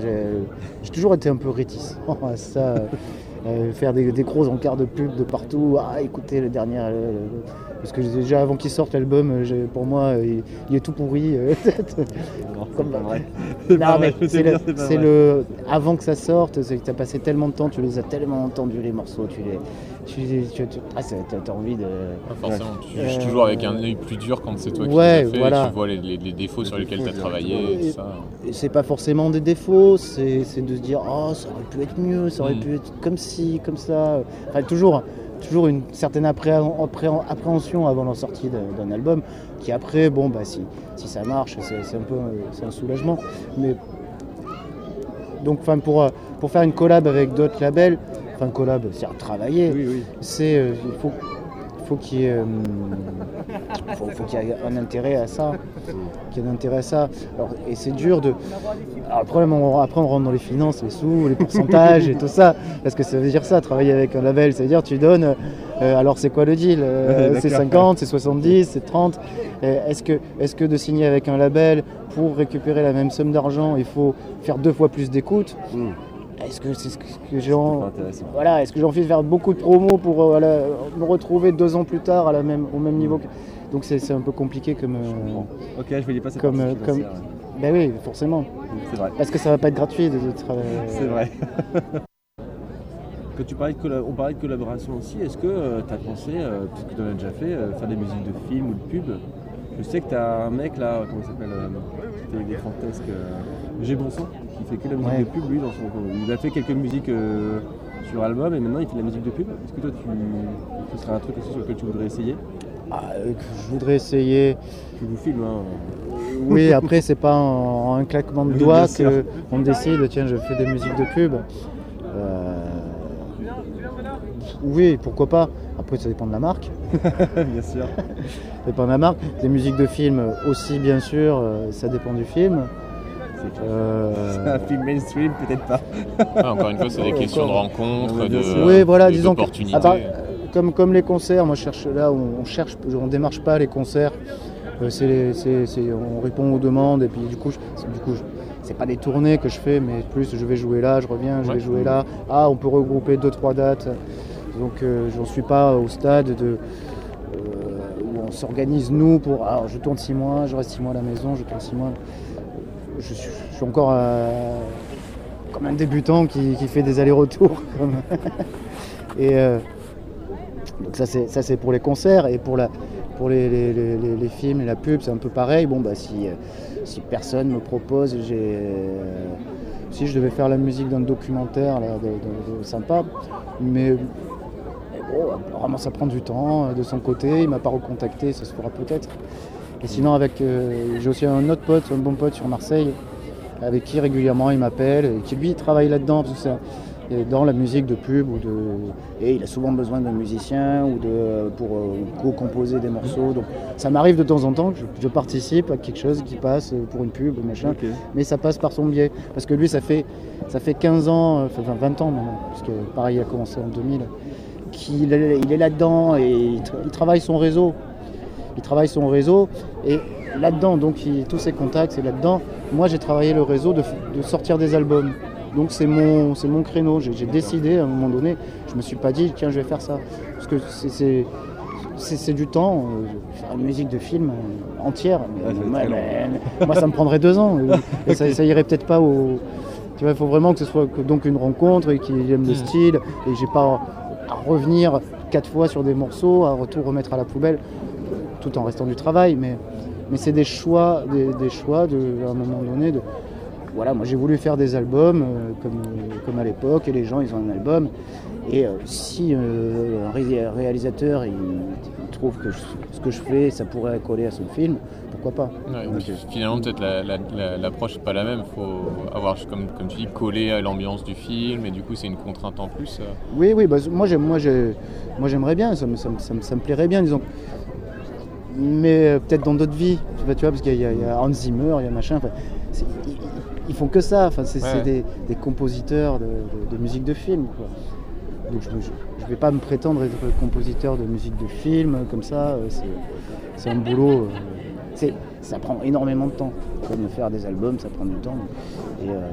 j'ai toujours été un peu réticent à ça. euh, faire des, des gros encarts de pub de partout. Ah, écoutez, le dernier. euh, le- parce que déjà avant qu'il sorte l'album, euh, pour moi, euh, il, il est tout pourri. Comme- pas vrai. Non, pas mais c'est le, pas Avant que ça sorte, c'est que tu as passé tellement de temps, tu les as tellement entendus, les morceaux, tu les. Tu, tu, tu- ah, t'as envie de. Forcément, tu Euh, juges toujours avec un œil plus dur quand c'est toi qui ouais, l'as fait, voilà. tu vois les, les- les défauts sur lesquels tu as travaillé, et tout ça. Et c'est pas forcément des défauts, c'est c'est de se dire oh ça aurait pu être mieux, ça aurait Mm. pu être comme ci, comme ça. Enfin toujours, toujours une certaine appré- appré- appréhension avant la sortie d'un album, qui après bon bah si, si ça marche c'est un peu euh, c'est un soulagement. Mais donc enfin pour euh, pour faire une collab avec d'autres labels, enfin collab c'est à travailler, c'est euh, il faut faut qu'il y ait, euh, faut, faut qu'il y ait un intérêt à ça, qu'il y ait un intérêt à ça. Alors, et c'est dur de. Alors, après, on, après, on rentre dans les finances, les sous, les pourcentages et tout ça, parce que ça veut dire ça, travailler avec un label, ça veut dire tu donnes. euh, alors, c'est quoi le deal Euh, C'est d'accord. 50, c'est 70, c'est 30. Euh, Est-ce que, est que de signer avec un label pour récupérer la même somme d'argent, il faut faire deux fois plus d'écoute Est-ce que c'est ce que voilà, est-ce que envie de faire beaucoup de promos pour euh, voilà, me retrouver deux ans plus tard à la même, au même niveau que... Donc c'est un peu compliqué comme. euh, Ok, je voyais pas cette comme, euh, comme... Ben oui, forcément. C'est vrai. Parce que ça va pas être gratuit de, de travailler. C'est vrai. Quand tu parlais de on parlait de collaboration aussi, est-ce que tu as pensé, parce que tu en as déjà fait, faire des musiques de films ou de pubs? Je sais que tu as un mec là, comment il s'appelle des fantasques, euh, G. Bonson, qui fait que la musique Ouais. de pub lui dans son. Il a fait quelques musiques euh, sur album et maintenant il fait de la musique de pub. Est-ce que toi tu. ce serait un truc aussi sur lequel tu voudrais essayer? Ah, euh, que je voudrais essayer. Tu vous filmes, hein Oui, après, c'est pas en, en un claquement de Oui, doigts qu'on décide, tiens, je fais des musiques de pub. Euh, Oui, pourquoi pas. Après, ça dépend de la marque. Bien sûr. Ça dépend de la marque. Des musiques de film aussi, bien sûr, euh, ça dépend du film. Euh, C'est un film mainstream, peut-être pas. Encore une fois, c'est des questions de bien de- oui, voilà, de- disons que, d'opportunités. à part- comme, comme les concerts, moi je cherche là, on, on cherche, on démarche pas les concerts. Euh, c'est c'est- c'est- on répond aux demandes et puis du coup, je- c'est- du coup, je- c'est pas des tournées que je fais, mais plus je vais jouer là, je reviens, je Ouais. vais jouer là. Ah, on peut regrouper deux trois dates. Donc euh, j'en suis pas au stade de, euh, où on s'organise nous pour alors je tourne six mois, je reste six mois à la maison, je tourne six mois. Je suis, encore euh, comme un débutant qui, qui fait des allers-retours. et donc ça c'est pour les concerts et pour la pour les, films et la pub c'est un peu pareil. Bon bah si si personne me propose, si je devais faire la musique d'un documentaire sympa, mais apparemment ça prend du temps euh, de son côté. Il m'a pas recontacté, ça se fera peut-être. Et sinon avec euh, j'ai aussi un autre pote, un bon pote sur Marseille, avec qui régulièrement il m'appelle et qui lui travaille là-dedans parce que et dans la musique de pub ou de et il a souvent besoin d'un musicien ou de pour euh, co-composer des morceaux donc ça m'arrive de temps en temps que je, je participe à quelque chose qui passe pour une pub ou machin mais ça passe par son biais parce que lui ça fait ça fait 15 ans enfin 20 ans maintenant parce que pareil il a commencé en 2000 qu'il est, il est là-dedans et il, tra- il travaille son réseau il travaille son réseau et là-dedans, donc il- tous ses contacts, c'est là-dedans. Moi, j'ai travaillé le réseau de, sortir des albums. Donc c'est mon, c'est mon créneau. J'ai décidé à un moment donné, je me suis pas dit, tiens, je vais faire ça. Parce que c'est- c'est du temps, euh, faire une musique de film euh, entière. Mais- Ah, moi, mais- ça me prendrait deux ans. euh, et ça, ça irait peut-être pas au. Tu vois, il faut vraiment que ce soit que- donc une rencontre et qu'il aime le style. Et j'ai pas à revenir quatre fois sur des morceaux, à retour remettre à la poubelle, tout en restant du travail. Mais, mais c'est des choix, des, choix de, à un moment donné. De, voilà, moi j'ai voulu faire des albums euh, comme, comme à l'époque, et les gens ils ont un album. Et euh, si euh, un ré- réalisateur il, trouve que ce que je fais ça pourrait coller à son film, pourquoi pas Ouais, finalement, peut-être la- la- la- l'approche n'est pas la même. Il faut avoir, comme, comme tu dis, coller à l'ambiance du film, et du coup, c'est une contrainte en plus. euh. Oui, oui, bah, moi, j'aime, moi, j'ai- moi j'aimerais bien, ça me, ça, me, ça me- ça me plairait bien, disons. Mais euh, peut-être dans d'autres vies, tu vois, tu vois parce qu'il y, a- il y a Hans Zimmer, il y a machin. ils, ils- font que ça, enfin, c'est, Ouais. des, des compositeurs de, de- de musique de film. quoi. Donc je ne vais pas me prétendre être compositeur de musique de film comme ça, euh, c'est, c'est un boulot. Ça prend énormément de temps. Comme faire des albums, ça prend du temps. Euh,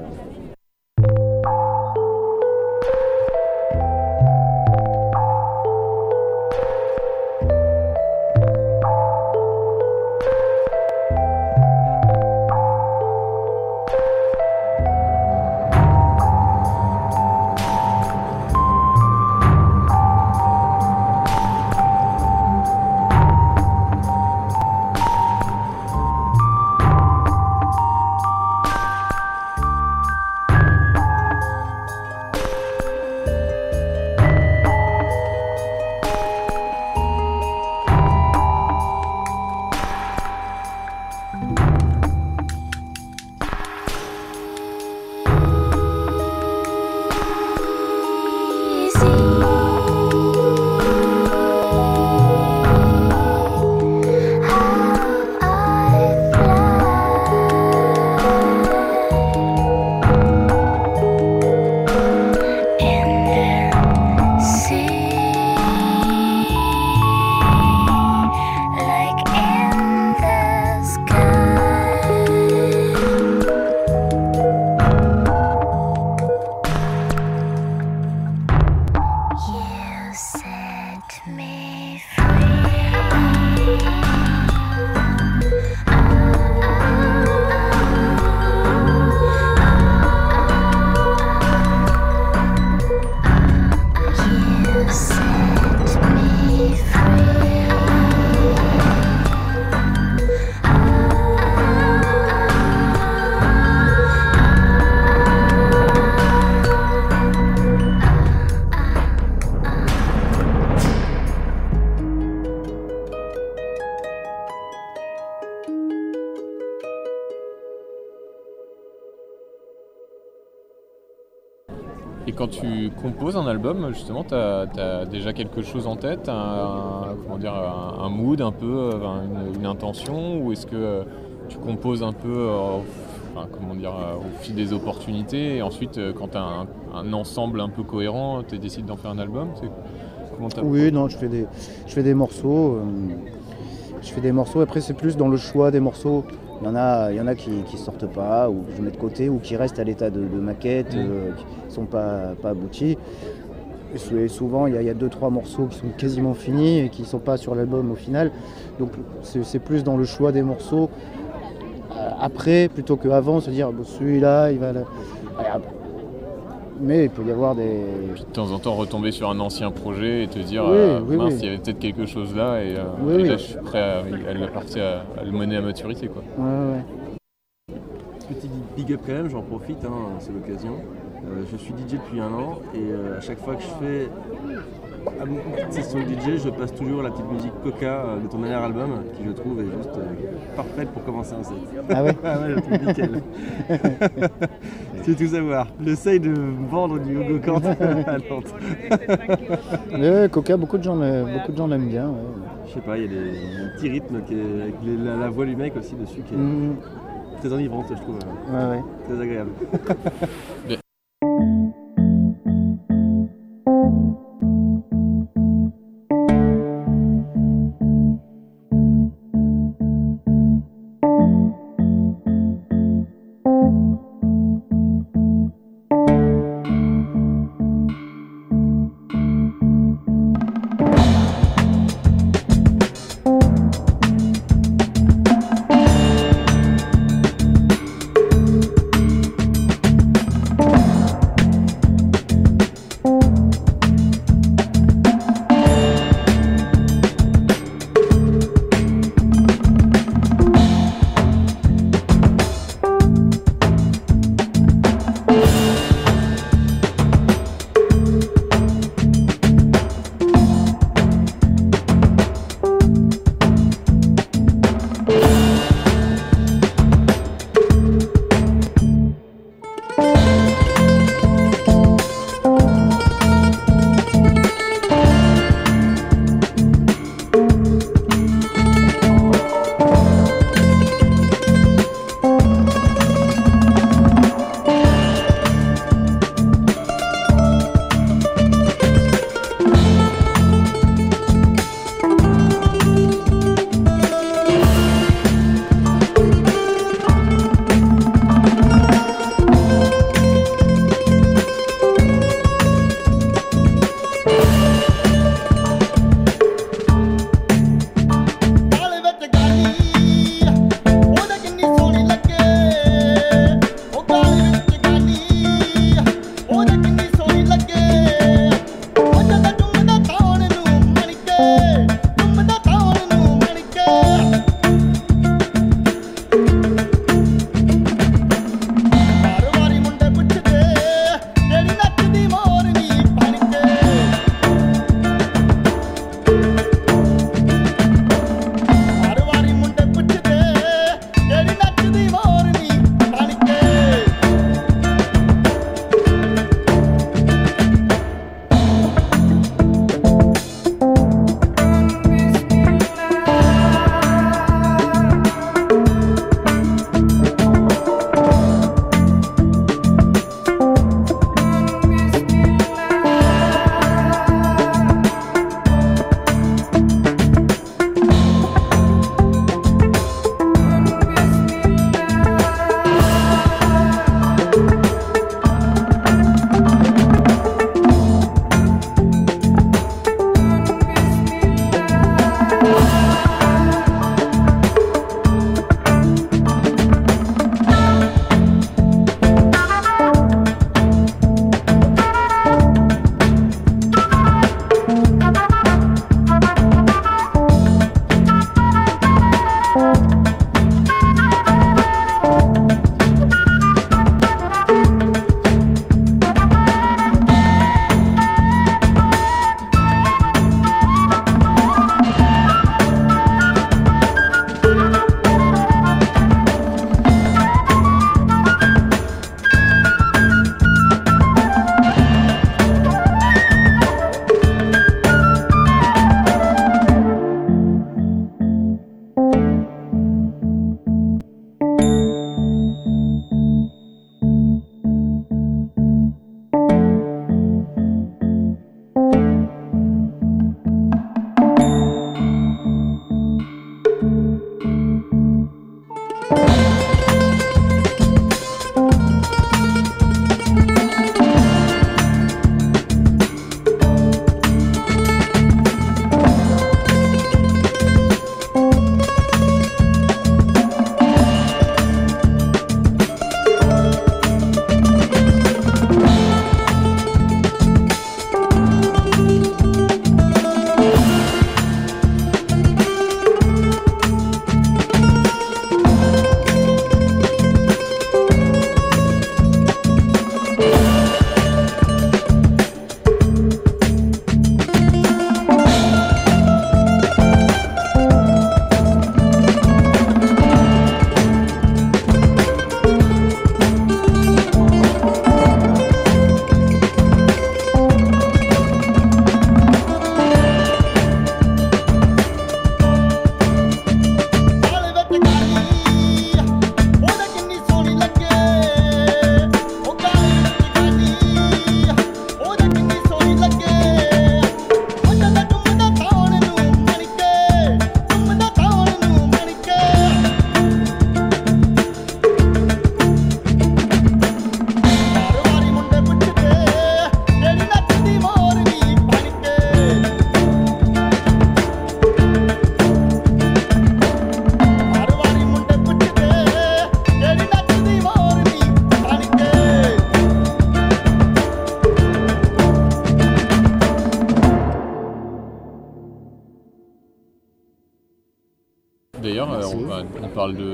composes un album, justement, tu as, déjà quelque chose en tête, un, comment dire, un, un mood un peu, euh, une, une intention, ou est-ce que euh, tu composes un peu euh, enfin, comment dire, au fil des opportunités, et ensuite, quand tu as un, un ensemble un peu cohérent, tu décides d'en faire un album Comment Oui, non, je fais des, je fais des morceaux. euh, je fais des morceaux. Après, c'est plus dans le choix des morceaux. Il y en a, il y en a qui, qui sortent pas, ou que je mets de côté, ou qui restent à l'état de, de maquette, Mm. euh, qui sont pas, pas aboutis. Et sou- et souvent, il y, a- il y a deux, trois morceaux qui sont quasiment finis et qui ne sont pas sur l'album au final. Donc c'est c'est plus dans le choix des morceaux euh, après plutôt qu'avant, se dire bon, celui-là, il va. le-. Mais il peut y avoir des. De temps en temps, retomber sur un ancien projet et te dire Oui, euh, oui, mince, oui. il y avait peut-être quelque chose là et, euh, Oui, et oui. là je suis prêt à, à la partie à, à le mener à maturité. Quoi. Ouais, ouais. Petit big up quand même, j'en profite, hein, c'est l'occasion. Euh, je suis DJ depuis un an et euh, à chaque fois que je fais à mon petite session de DJ, je passe toujours la petite musique Coca euh, de ton dernier album qui je trouve est juste euh, parfaite pour commencer un set. Ah ouais Ah ouais, je trouve nickel. tu veux tout savoir. J'essaye de vendre du Hugo Kant à Nantes. Mais ouais, Coca, beaucoup de gens l'aiment beaucoup de gens l'aiment bien. ouais. Je sais pas, il y a des, un petit rythme qui est- avec les- la, la voix du mec aussi dessus qui est Mhm. très enivrante, je trouve. Ouais, ouais. Très agréable.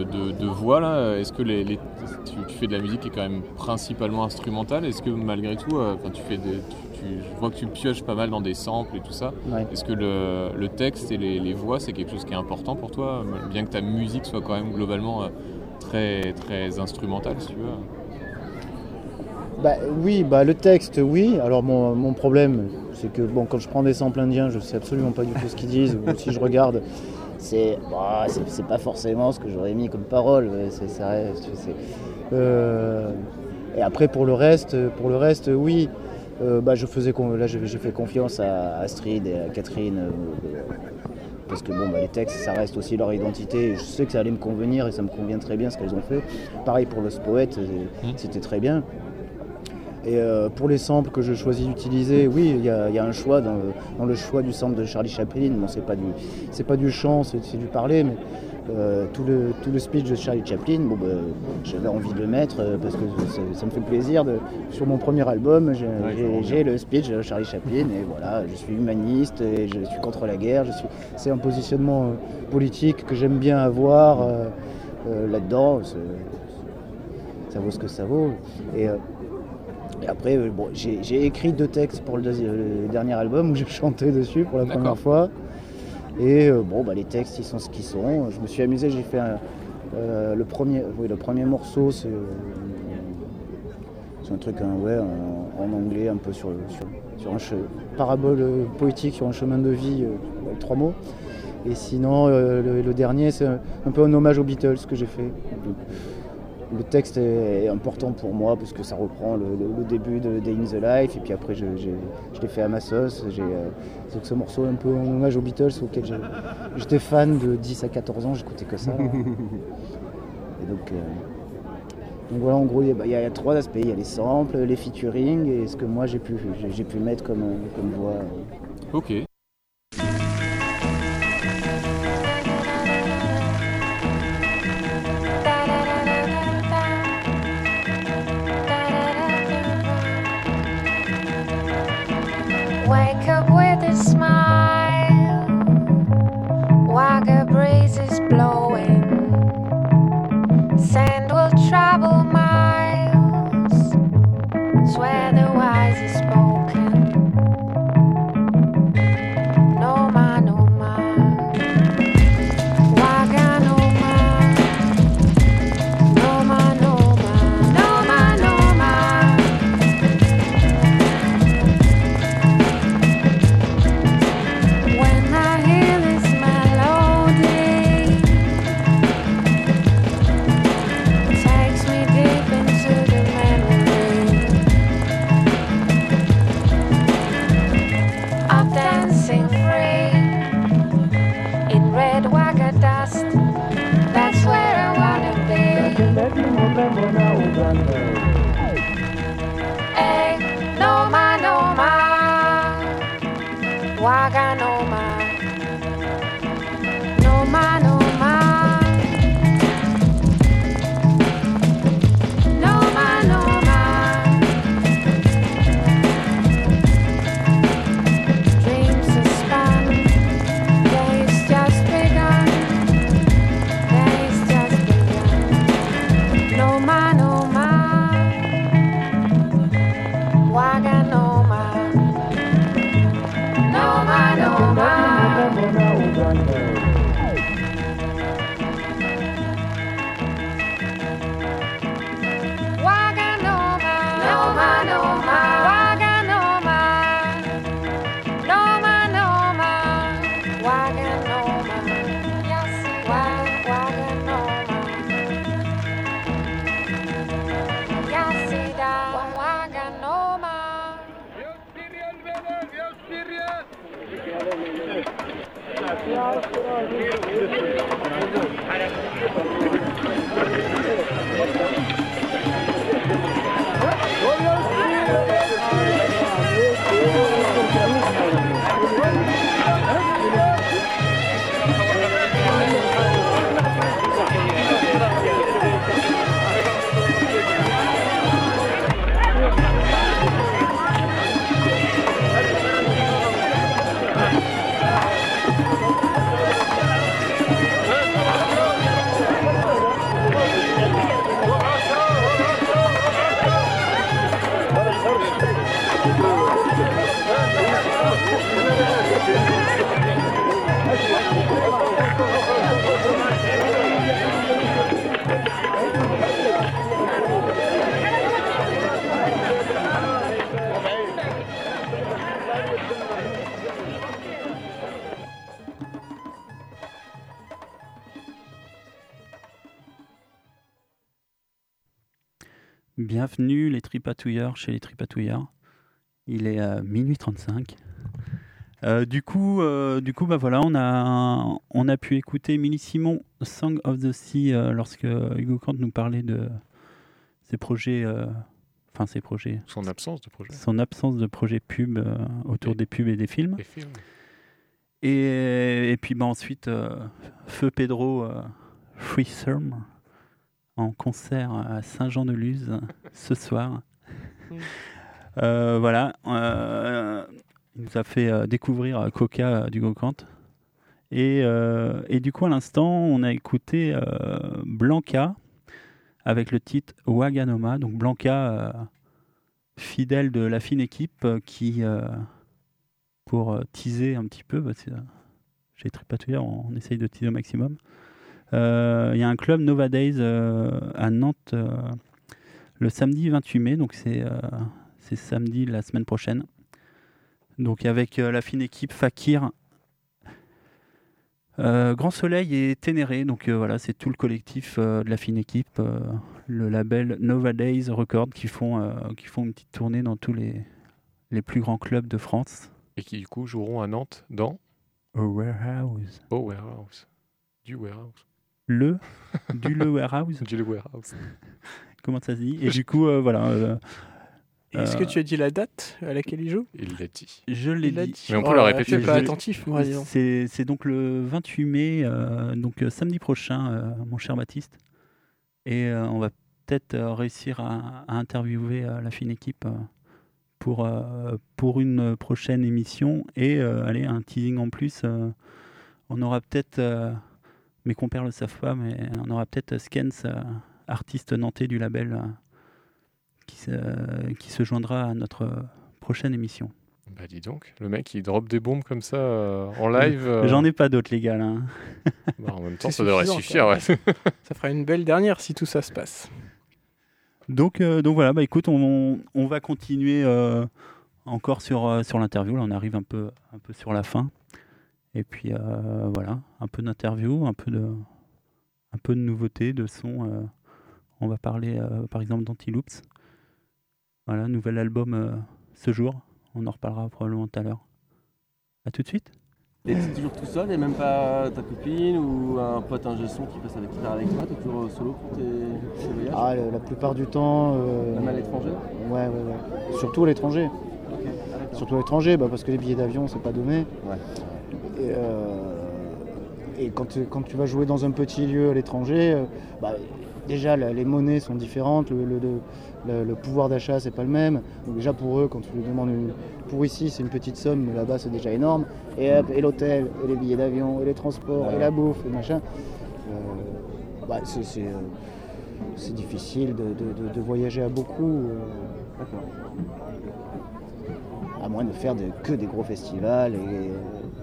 De, de- de voix là. Est-ce que les, les- tu, tu fais de la musique qui est quand même principalement instrumentale Est-ce que malgré tout, euh, enfin, tu fais des, tu- tu- je vois que tu pioches pas mal dans des samples et tout ça. Ouais. Est-ce que le, le texte et les, les voix c'est quelque chose qui est important pour toi, bien que ta musique soit quand même globalement euh, très très instrumentale, si tu veux? Bah, oui, bah, le texte, oui. Alors mon, mon problème, c'est que bon, quand je prends des samples indiens, je sais absolument pas du tout ce qu'ils disent. ou si je regarde, c'est bah, c'est pas forcément ce que j'aurais mis comme parole. c'est- ça reste, euh, et après pour le reste, pour le reste, oui. Euh, bah, je faisais là, j'ai fait confiance à Astrid et à Catherine. euh, euh, parce que bon, bah, les textes, ça reste aussi leur identité. et Je sais que ça allait me convenir et ça me convient très bien ce qu'elles ont fait. Pareil pour le poète, c'était très bien. Et euh, pour les samples que je choisis d'utiliser, oui, il y, a il y a un choix dans le, dans le choix du sample de Charlie Chaplin. Bon, c'est pas du, c'est pas du chant, c'est du parler, mais euh, tout, le, tout le speech de Charlie Chaplin, bon, bah, j'avais envie de le mettre euh, parce que ça, me fait plaisir. De, sur mon premier album, j'ai le speech de Charlie Chaplin et voilà, je suis humaniste et je suis contre la guerre. Je suis, c'est un positionnement politique que j'aime bien avoir là-dedans. Ça vaut ce que ça vaut. Et, et après, euh, bon, j'ai écrit deux textes pour le, dernier album où j'ai chanté dessus pour la première fois. Et euh, bon, bah, les textes, ils sont ce qu'ils sont. Je me suis amusé, j'ai fait un- euh, le, premier, oui, le premier morceau, c'est euh, un truc hein, ouais, en, en anglais, un peu sur, sur, sur un che- parabole poétique sur un chemin de vie avec trois mots. Et sinon, le, le dernier, c'est un, un peu un hommage aux Beatles que j'ai fait. Donc, le texte est important pour moi parce que ça reprend le, le- le début de Day in the Life et puis après je, l'ai fait à ma sauce. Euh, donc ce morceau est un peu en hommage aux Beatles auquel j'étais fan de 10 à 14 ans, j'écoutais que ça. et donc, euh, donc voilà, en gros, il y, a- bah, il y a trois aspects. Il y a les samples, les featuring et ce que moi j'ai pu, pu mettre comme, comme voix. Ok. Tripatouilleurs chez les tripatouilleurs. Il est à minuit 35. Euh, du coup, euh, du coup, bah voilà, on a, on a pu écouter Millie Simon, Song of the Sea, euh, lorsque Hugo Kant nous parlait de ses projets, euh, enfin ses projets, Son absence de projet. son absence de projet pub autour des pubs et des films. Et, et puis bah, ensuite, Feu Pedro euh, Threesome en concert à Saint-Jean-de-Luz ce soir. Euh, voilà. euh, il nous a fait euh, découvrir Coca du Gokant. Et, du coup, à l'instant, on a écouté Blanca avec le titre Waganoma. Donc Blanca, fidèle de la fine équipe, qui, pour teaser un petit peu, euh, chez Tripatouiller, on, on essaye de teaser au maximum. Il y a un club Nova Days à Nantes le samedi 28 mai, donc c'est euh, c'est samedi la semaine prochaine. Donc avec euh, la fine équipe Fakir, euh, Grand Soleil et Ténéré. Donc euh, voilà, c'est tout le collectif euh, de la fine équipe, euh, le label Nova Days Records qui font, euh, qui font une petite tournée dans tous les, les plus grands clubs de France. Et qui du coup joueront à Nantes dans Au Warehouse. Au Warehouse. Du Warehouse. Le du Le Warehouse. Du Le Warehouse. Comment ça se dit Et du coup, euh, voilà. euh, Est-ce euh, que tu as dit la date à laquelle il joue Il l'a dit. Je l'ai l'a dit. dit. Mais on peut Oh le là, répéter, je suis pas attentif, moi. C'est c'est donc le 28 mai, euh, donc euh, samedi prochain, euh, mon cher Baptiste. Et euh, on va peut-être euh, réussir à, à interviewer euh, la fine équipe euh, pour, euh, pour une prochaine émission. Et euh, allez, un teasing en plus. euh, on aura peut-être, euh, mes compères le savent pas, mais on aura peut-être Skens, euh, artiste nantais du label, euh, qui, se, qui se joindra à notre euh, prochaine émission. Bah dis donc, le mec il drop des bombes comme ça euh, en live. euh, J'en ai pas d'autres, les gars. Là. hein. bah, en même temps, ça devrait suffire. Ouais. Ça fera une belle dernière si tout ça se passe. Donc, euh, donc voilà, bah écoute, on, on va continuer euh, encore sur, euh, sur l'interview. Là, on arrive un peu, un peu sur la fin. Et puis euh, voilà, un peu d'interview, un peu de, un peu de nouveautés, de son. Euh, on va parler euh, par exemple d'Antiloops. Voilà, nouvel album euh, ce jour. On en reparlera probablement tout à l'heure. À tout de suite. Et t'es toujours tout seul et même pas ta copine ou un pote ingé son qui passe avec guitare avec toi? T'es toujours solo pour tes, tes voyages? Ah, la plupart du temps. euh, Même à l'étranger? Ouais, ouais, ouais. Surtout à l'étranger. Surtout à l'étranger, bah, parce que les billets d'avion, c'est pas donné. Et, euh, et quand, tu- quand tu vas jouer dans un petit lieu à l'étranger, euh, bah, déjà les monnaies sont différentes, le, le- le- le- le pouvoir d'achat c'est pas le même. Donc déjà pour eux, quand tu lui demandes une, pour ici c'est une petite somme, mais là-bas c'est déjà énorme. Et, hop, et l'hôtel, et les billets d'avion, et les transports, et la bouffe, et machin. Euh, bah, c'est, euh, c'est difficile de, de- de- de voyager à beaucoup. euh, à moins de faire que des gros festivals et,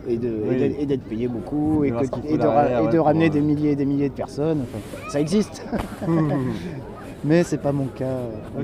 et Oui. d'être- payé beaucoup et, De que- rester et de, ra- derrière, et ouais, de pour, ramener euh, des milliers et des milliers de personnes. Enfin, ça existe. Mais c'est pas mon cas euh,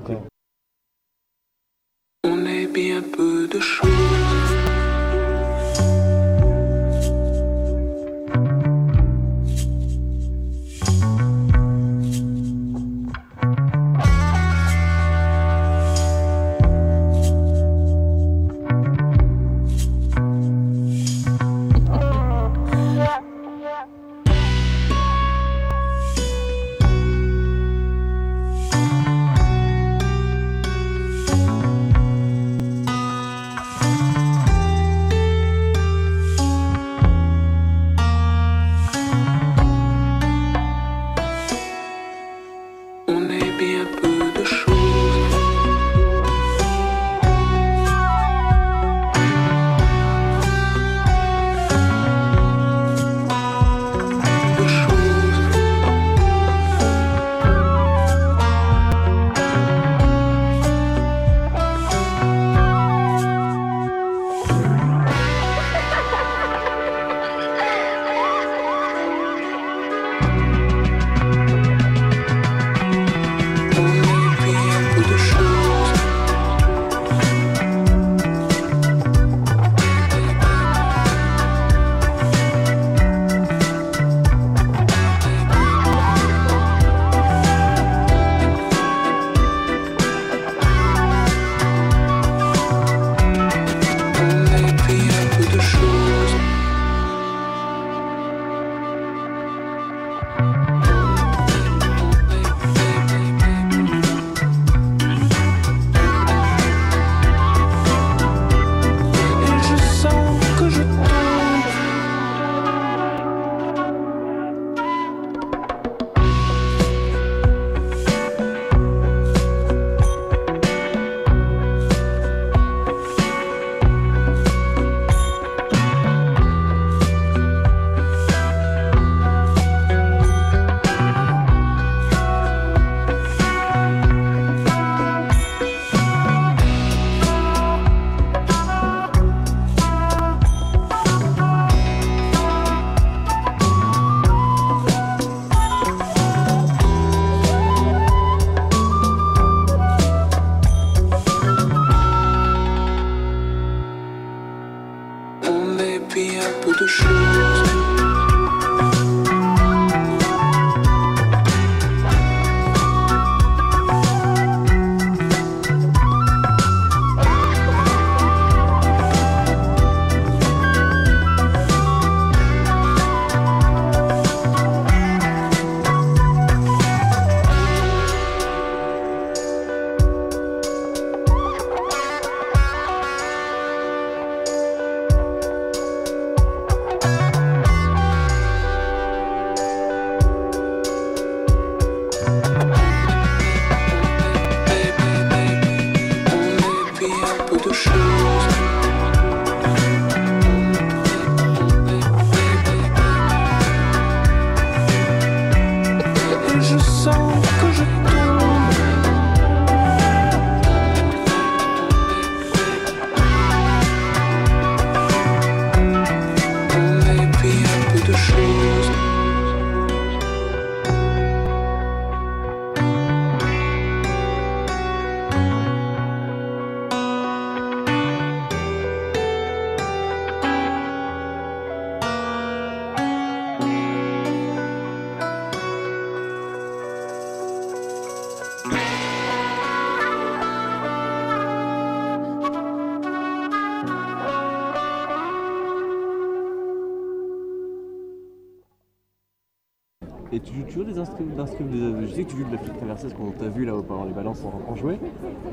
là pendant les balances en, en jouer.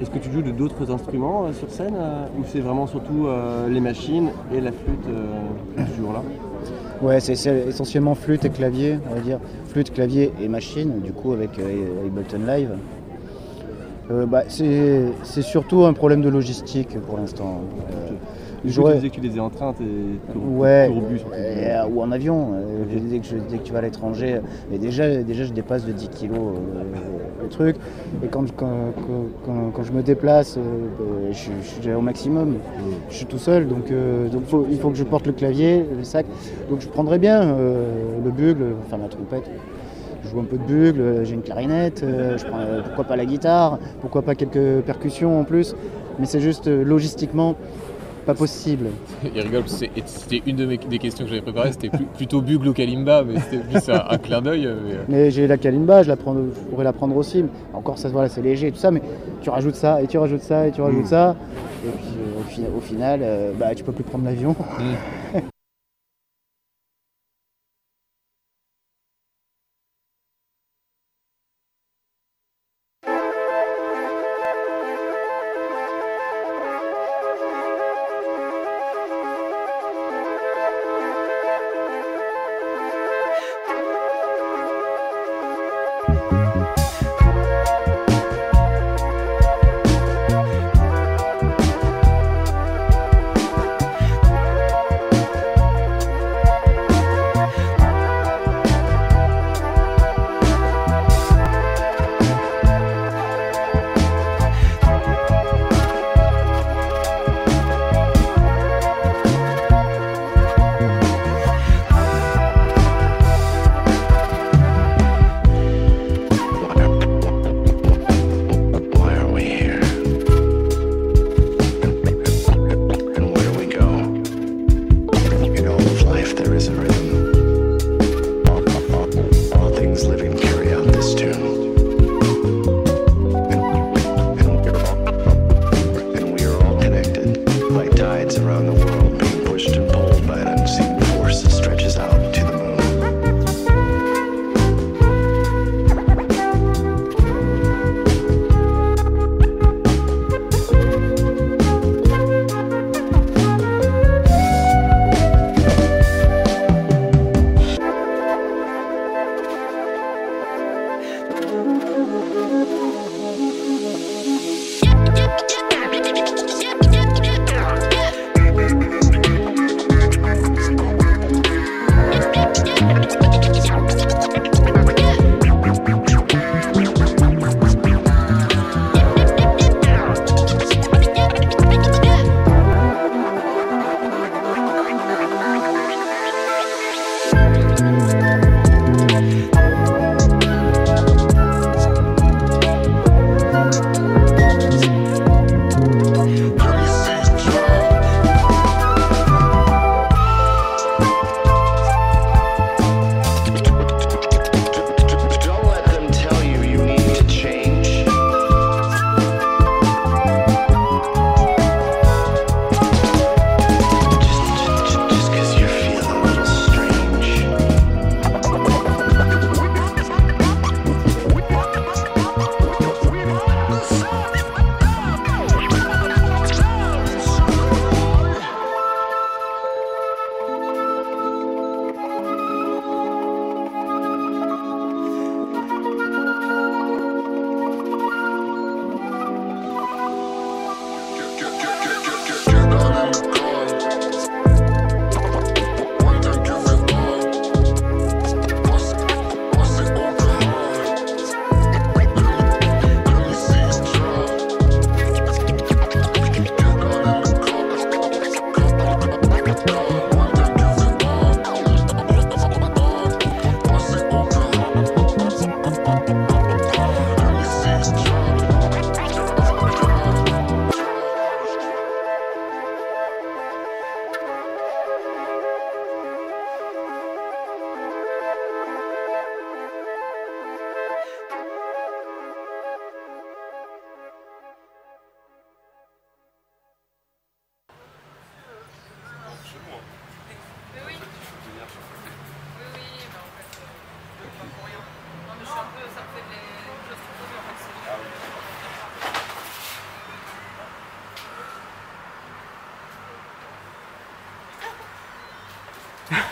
Est-ce que tu joues de d'autres instruments euh, sur scène euh, ou c'est vraiment surtout euh, les machines et la flûte euh, toujours là Ouais, c'est essentiellement flûte et clavier, on va dire. Flûte, clavier et machine, du coup, avec Ableton Live. Bah, c'est surtout un problème de logistique pour l'instant. Du coup, tu disais que tu les ai en train, t'es Ouais, tourbus, surtout. euh, ou en avion. euh, dès, que je- dès que tu vas à l'étranger, mais déjà, déjà je dépasse de 10 kilos euh, le truc. Et quand, je- quand, quand- je me déplace, euh, euh, je, suis- je suis déjà au maximum. Je suis tout seul, donc, donc faut- il faut que je porte le clavier, le sac. Donc je prendrais bien le bugle, enfin la trompette. Je joue un peu de bugle, j'ai une clarinette, euh, je prends, euh, pourquoi pas la guitare, pourquoi pas quelques percussions en plus. Mais c'est juste euh, logistiquement pas possible. Il rigole, c'était une de mes, des questions que j'avais préparées, c'était plutôt bugle ou kalimba, mais c'était plus un, un clin d'œil. euh, mais, euh, Mais j'ai la kalimba, je, la prends, je pourrais la prendre aussi. Encore, ça, voilà, c'est léger et tout ça, mais tu rajoutes ça, et tu rajoutes ça, et tu rajoutes Mm. ça. Et puis euh, au, fi- au final, euh, bah, tu peux plus prendre l'avion. Thank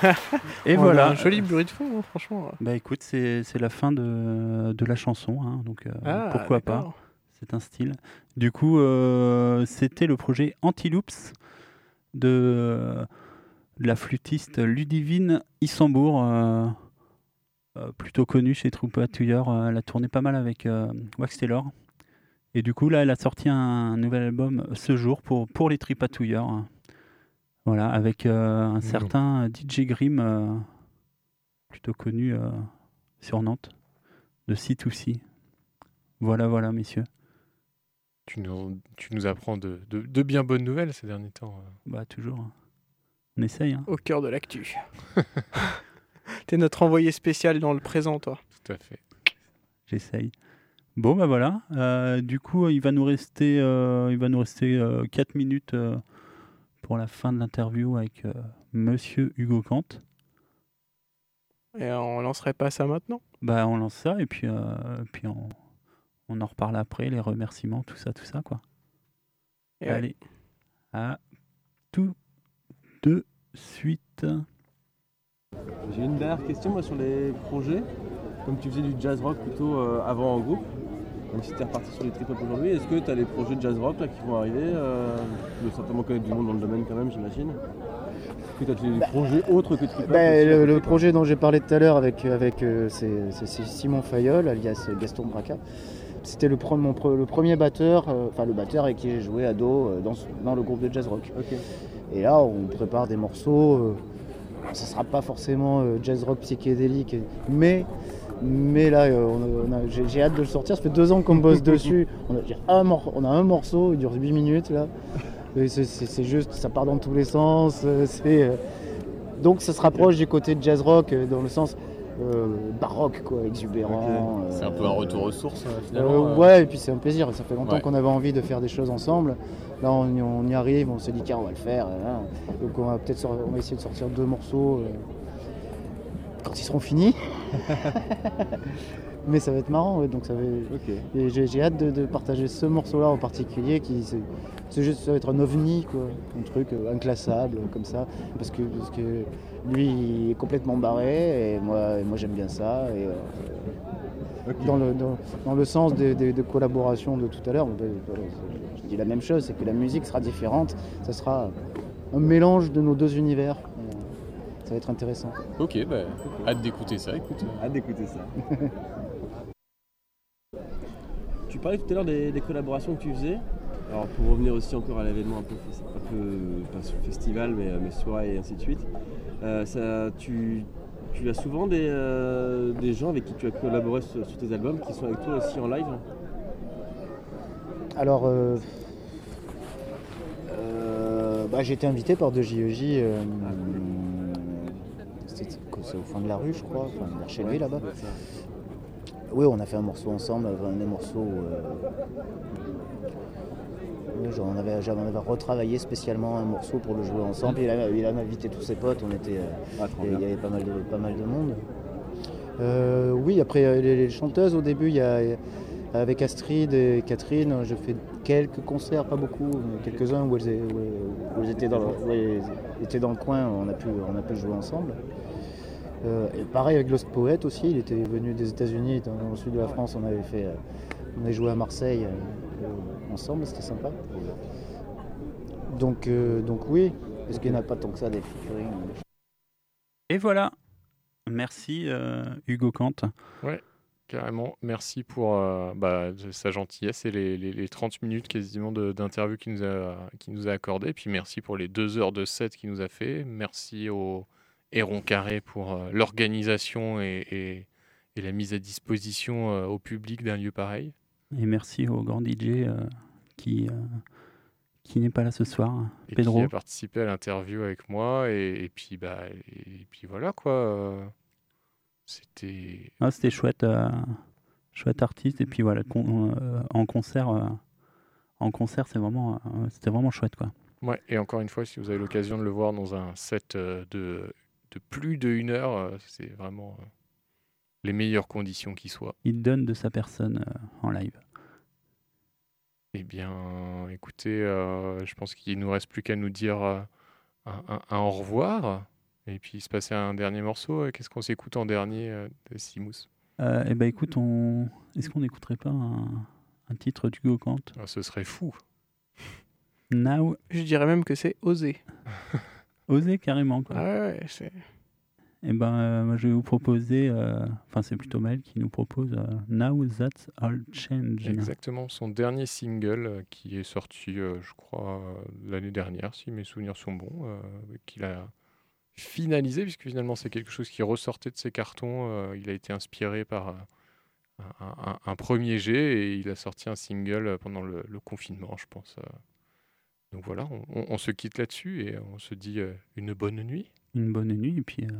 Et On a voilà. un joli bruit de fond, hein, franchement. Bah écoute, c'est la fin de, de la chanson, hein, donc euh, Ah, pourquoi pas. C'est un style. Du coup, euh, c'était le projet Antiloops de, euh, de la flûtiste Ludivine Issambourg, euh, plutôt connue chez. Euh, Elle a tourné pas mal avec Wax Taylor. Et du coup, là, elle a sorti un nouvel album ce jour pour, pour les Tripatouilleurs. Voilà, avec euh, un certain DJ Grimm, euh, plutôt connu euh, sur Nantes, de C2C. Voilà, voilà, messieurs. Tu nous, tu nous apprends de, de- de bien bonnes nouvelles ces derniers temps. euh. Bah, toujours. On essaye. Hein. Au cœur de l'actu. T'es notre envoyé spécial dans le présent, toi. Tout à fait. J'essaye. Bon, bah voilà. Euh, du coup, il va nous rester, euh, il va nous rester 4 minutes euh, pour la fin de l'interview avec euh, Monsieur Hugo Kant. Et on lancerait pas ça maintenant? Bah, on lance ça et puis, euh, puis on, on en reparle après, les remerciements, tout ça, tout ça, quoi. Et ouais. Allez, à tout de suite. J'ai une dernière question moi, sur les projets. Comme tu faisais du jazz rock plutôt euh, avant en groupe, même si tu es reparti sur les trip-hop aujourd'hui, est-ce que tu as les projets de jazz rock là, qui vont arriver euh, Tu dois certainement connaître du monde dans le domaine quand même, j'imagine? Est-ce que tu as des projets autres que aussi, à le, le projet dont j'ai parlé tout à l'heure avec, avec euh, c'est, c'est- c'est Simon Fayol, alias Gaston Braca, c'était le, pre- mon pre- le premier batteur, euh, enfin le batteur avec qui j'ai joué à dos euh, dans, dans le groupe de jazz rock. Et là, on prépare des morceaux. euh, ça sera pas forcément euh, jazz rock psychédélique, mais, mais là, euh, on a- on a- j'ai, j'ai hâte de le sortir. Ça fait deux ans qu'on bosse dessus. On a, un mor- on a un morceau, il dure 8 minutes là. Et c'est, c'est- c'est juste, ça part dans tous les sens. euh, c'est, euh, donc ça se rapproche du côté de jazz rock dans le sens euh, baroque, quoi, exubérant. C'est un peu un retour aux sources, euh, finalement. euh. ouais, et puis c'est un plaisir. Ça fait longtemps Ouais. qu'on avait envie de faire des choses ensemble. Là, on, y- on y arrive, on se dit tiens, on va le faire. hein. Donc on va peut-être sor- on va essayer de sortir deux morceaux euh, quand ils seront finis. Mais ça va être marrant, ouais, donc ça va. J'ai j'ai hâte de, de partager ce morceau-là en particulier, qui c'est c'est juste ça va être un ovni, quoi, un truc euh, inclassable comme ça, parce que parce que lui il est complètement barré et moi et moi j'aime bien ça et euh, dans le dans, dans le sens des, des- des collaborations de tout à l'heure, je dis la même chose, c'est que la musique sera différente, ça sera un mélange de nos deux univers. Ça va être intéressant. Ok, bah, hâte d'écouter ça, écoute. Hâte d'écouter ça. Tu parlais tout à l'heure des, des collaborations que tu faisais. Alors pour revenir aussi encore à l'événement un peu, un peu pas sur le festival, mais, euh, mais soirée et ainsi de suite. euh, ça, tu, tu as souvent des, euh, des gens avec qui tu as collaboré sur, sur tes albums qui sont avec toi aussi en live? Alors, euh, euh, bah, j'ai été invité par 2JEJ. euh, c'était quoi, c'est au fond de la rue, je crois, enfin, vers chez lui là-bas. Oui, on a fait un morceau ensemble, un des morceaux. euh, oui, genre, on, avait, j'avais- on avait retravaillé spécialement un morceau pour le jouer ensemble. Il a, il a invité tous ses potes, on était, euh, il y- il y avait pas mal de, pas mal de monde. Euh, oui, après euh, les, les chanteuses au début, il y a, avec Astrid et Catherine, je fais quelques concerts, pas beaucoup, mais quelques-uns où elles, où elles- où elles étaient, dans le, où elles étaient dans le coin, on a pu, on a pu jouer ensemble. Euh, et pareil avec Lost Poet aussi, il était venu des États-Unis, dans, le sud de la France, on avait fait, euh, on avait joué à Marseille euh, ensemble, c'était sympa. Donc, euh, donc oui, parce qu'il n'y en a pas tant que ça des featuring. Et voilà. Merci euh, Hugo Kant. Ouais, carrément. Merci pour euh, bah, sa gentillesse et les, les- les 30 minutes quasiment d'interview qu'il nous, a, nous a accordé. Puis merci pour les deux heures de set qu'il nous a fait. Merci au Héron Carré pour euh, l'organisation et, et- et la mise à disposition euh, au public d'un lieu pareil. Et merci au grand DJ euh, qui, qui n'est pas là ce soir, Et Pedro. qui a participé à l'interview avec moi. Et, et puis, bah, et, puis voilà quoi. C'était. Ah, C'était chouette, chouette artiste. Et puis voilà, con- en concert, en concert, c'est vraiment, c'était vraiment chouette quoi. Ouais, et encore une fois, si vous avez l'occasion de le voir dans un set de, de plus de une heure, euh, c'est vraiment euh, les meilleures conditions qui soient. Il donne de sa personne euh, en live. Eh bien, écoutez, euh, je pense qu'il nous reste plus qu'à nous dire euh, un, un- un au revoir. Et puis il se passait un dernier morceau. Qu'est-ce qu'on s'écoute en dernier euh, de Euh, eh ben écoute, on... est-ce qu'on n'écouterait pas un, un titre d'Hugo Kant? Ah, Ce serait fou. Now, Je dirais même que c'est osé. osez carrément. Quoi. Ah ouais, c'est. Eh ben, euh, moi, je vais vous proposer, euh, enfin c'est plutôt Maël qui nous propose euh, Now That's All Change. Exactement, son dernier single qui est sorti, je crois, l'année dernière, si mes souvenirs sont bons, qu'il a finalisé, puisque finalement c'est quelque chose qui ressortait de ses cartons. il a été inspiré par un, un- un premier jet et il a sorti un single pendant le, le confinement, je pense. Donc voilà, on, on- on se quitte là-dessus et on se dit euh, une bonne nuit. Une bonne nuit et puis euh,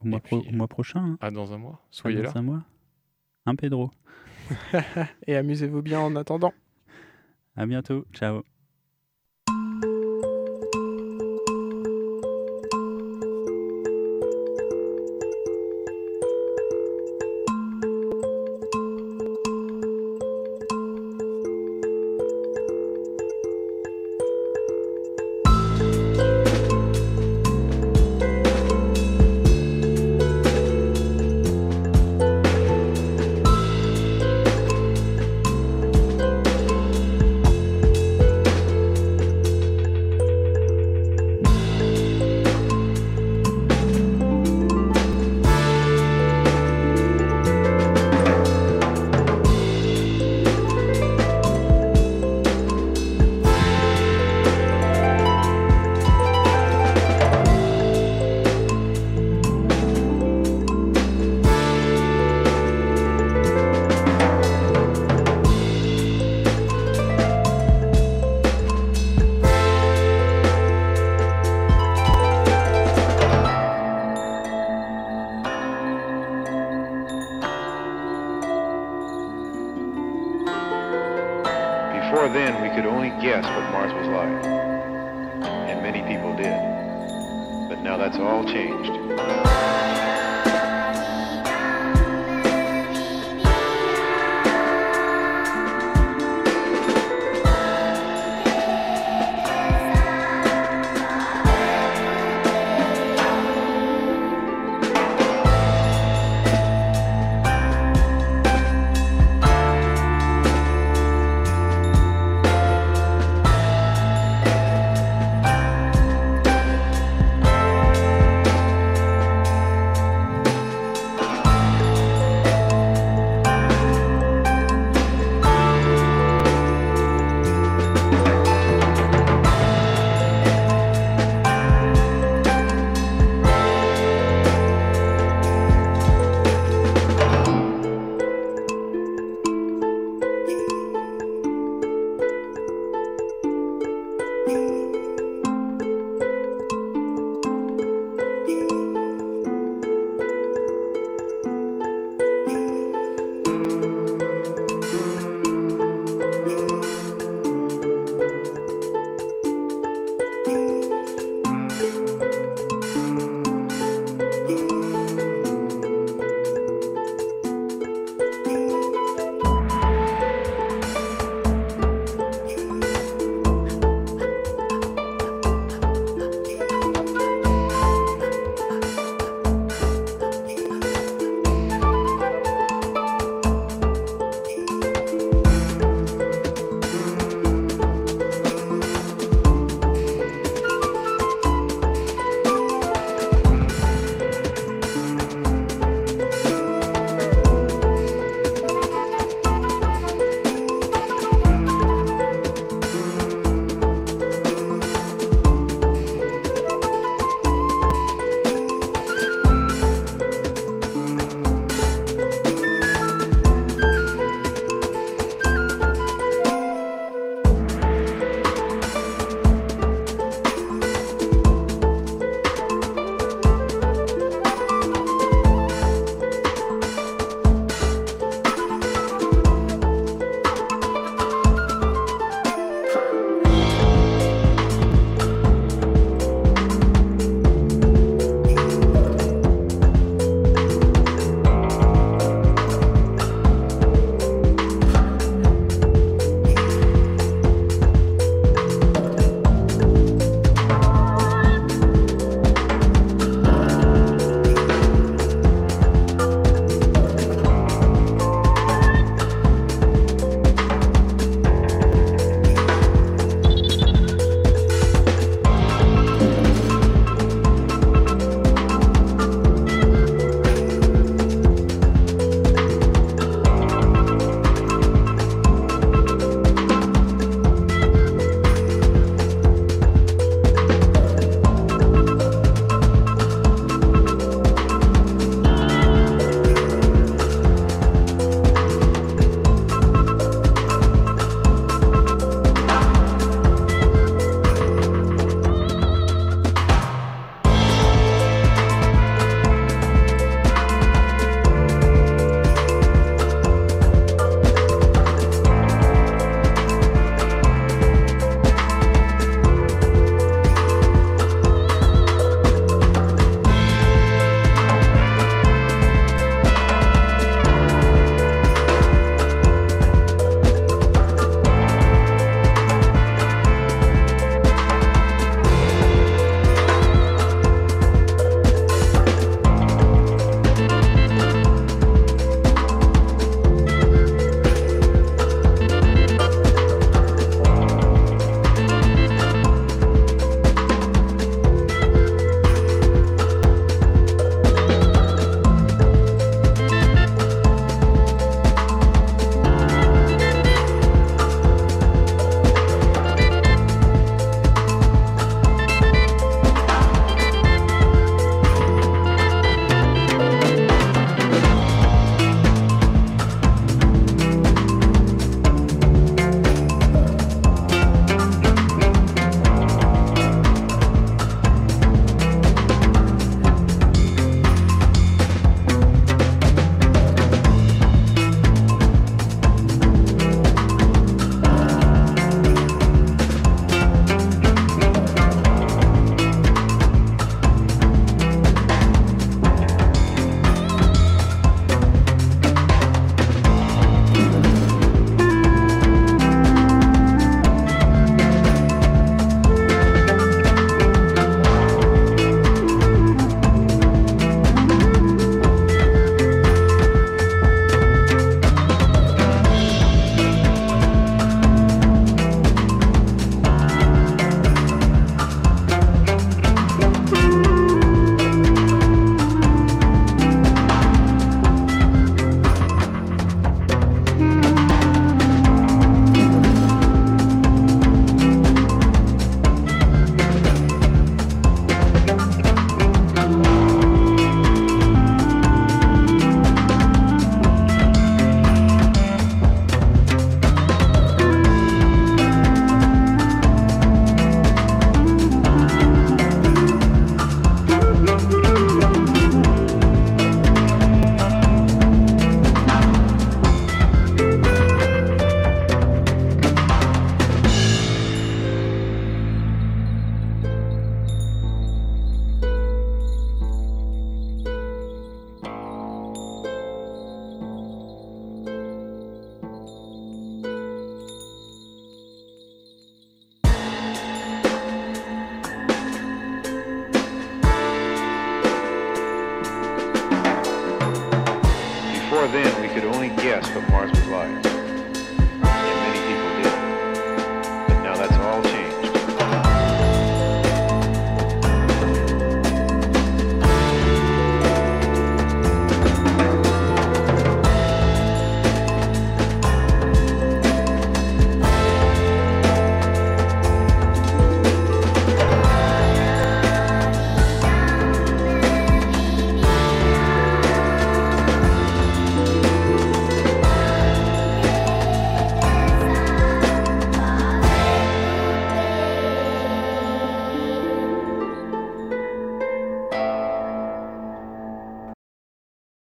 au, mois pro- au mois prochain. hein. À dans un mois. À Soyez dans là. un mois. Un Pedro. Et amusez-vous bien en attendant. À bientôt. Ciao.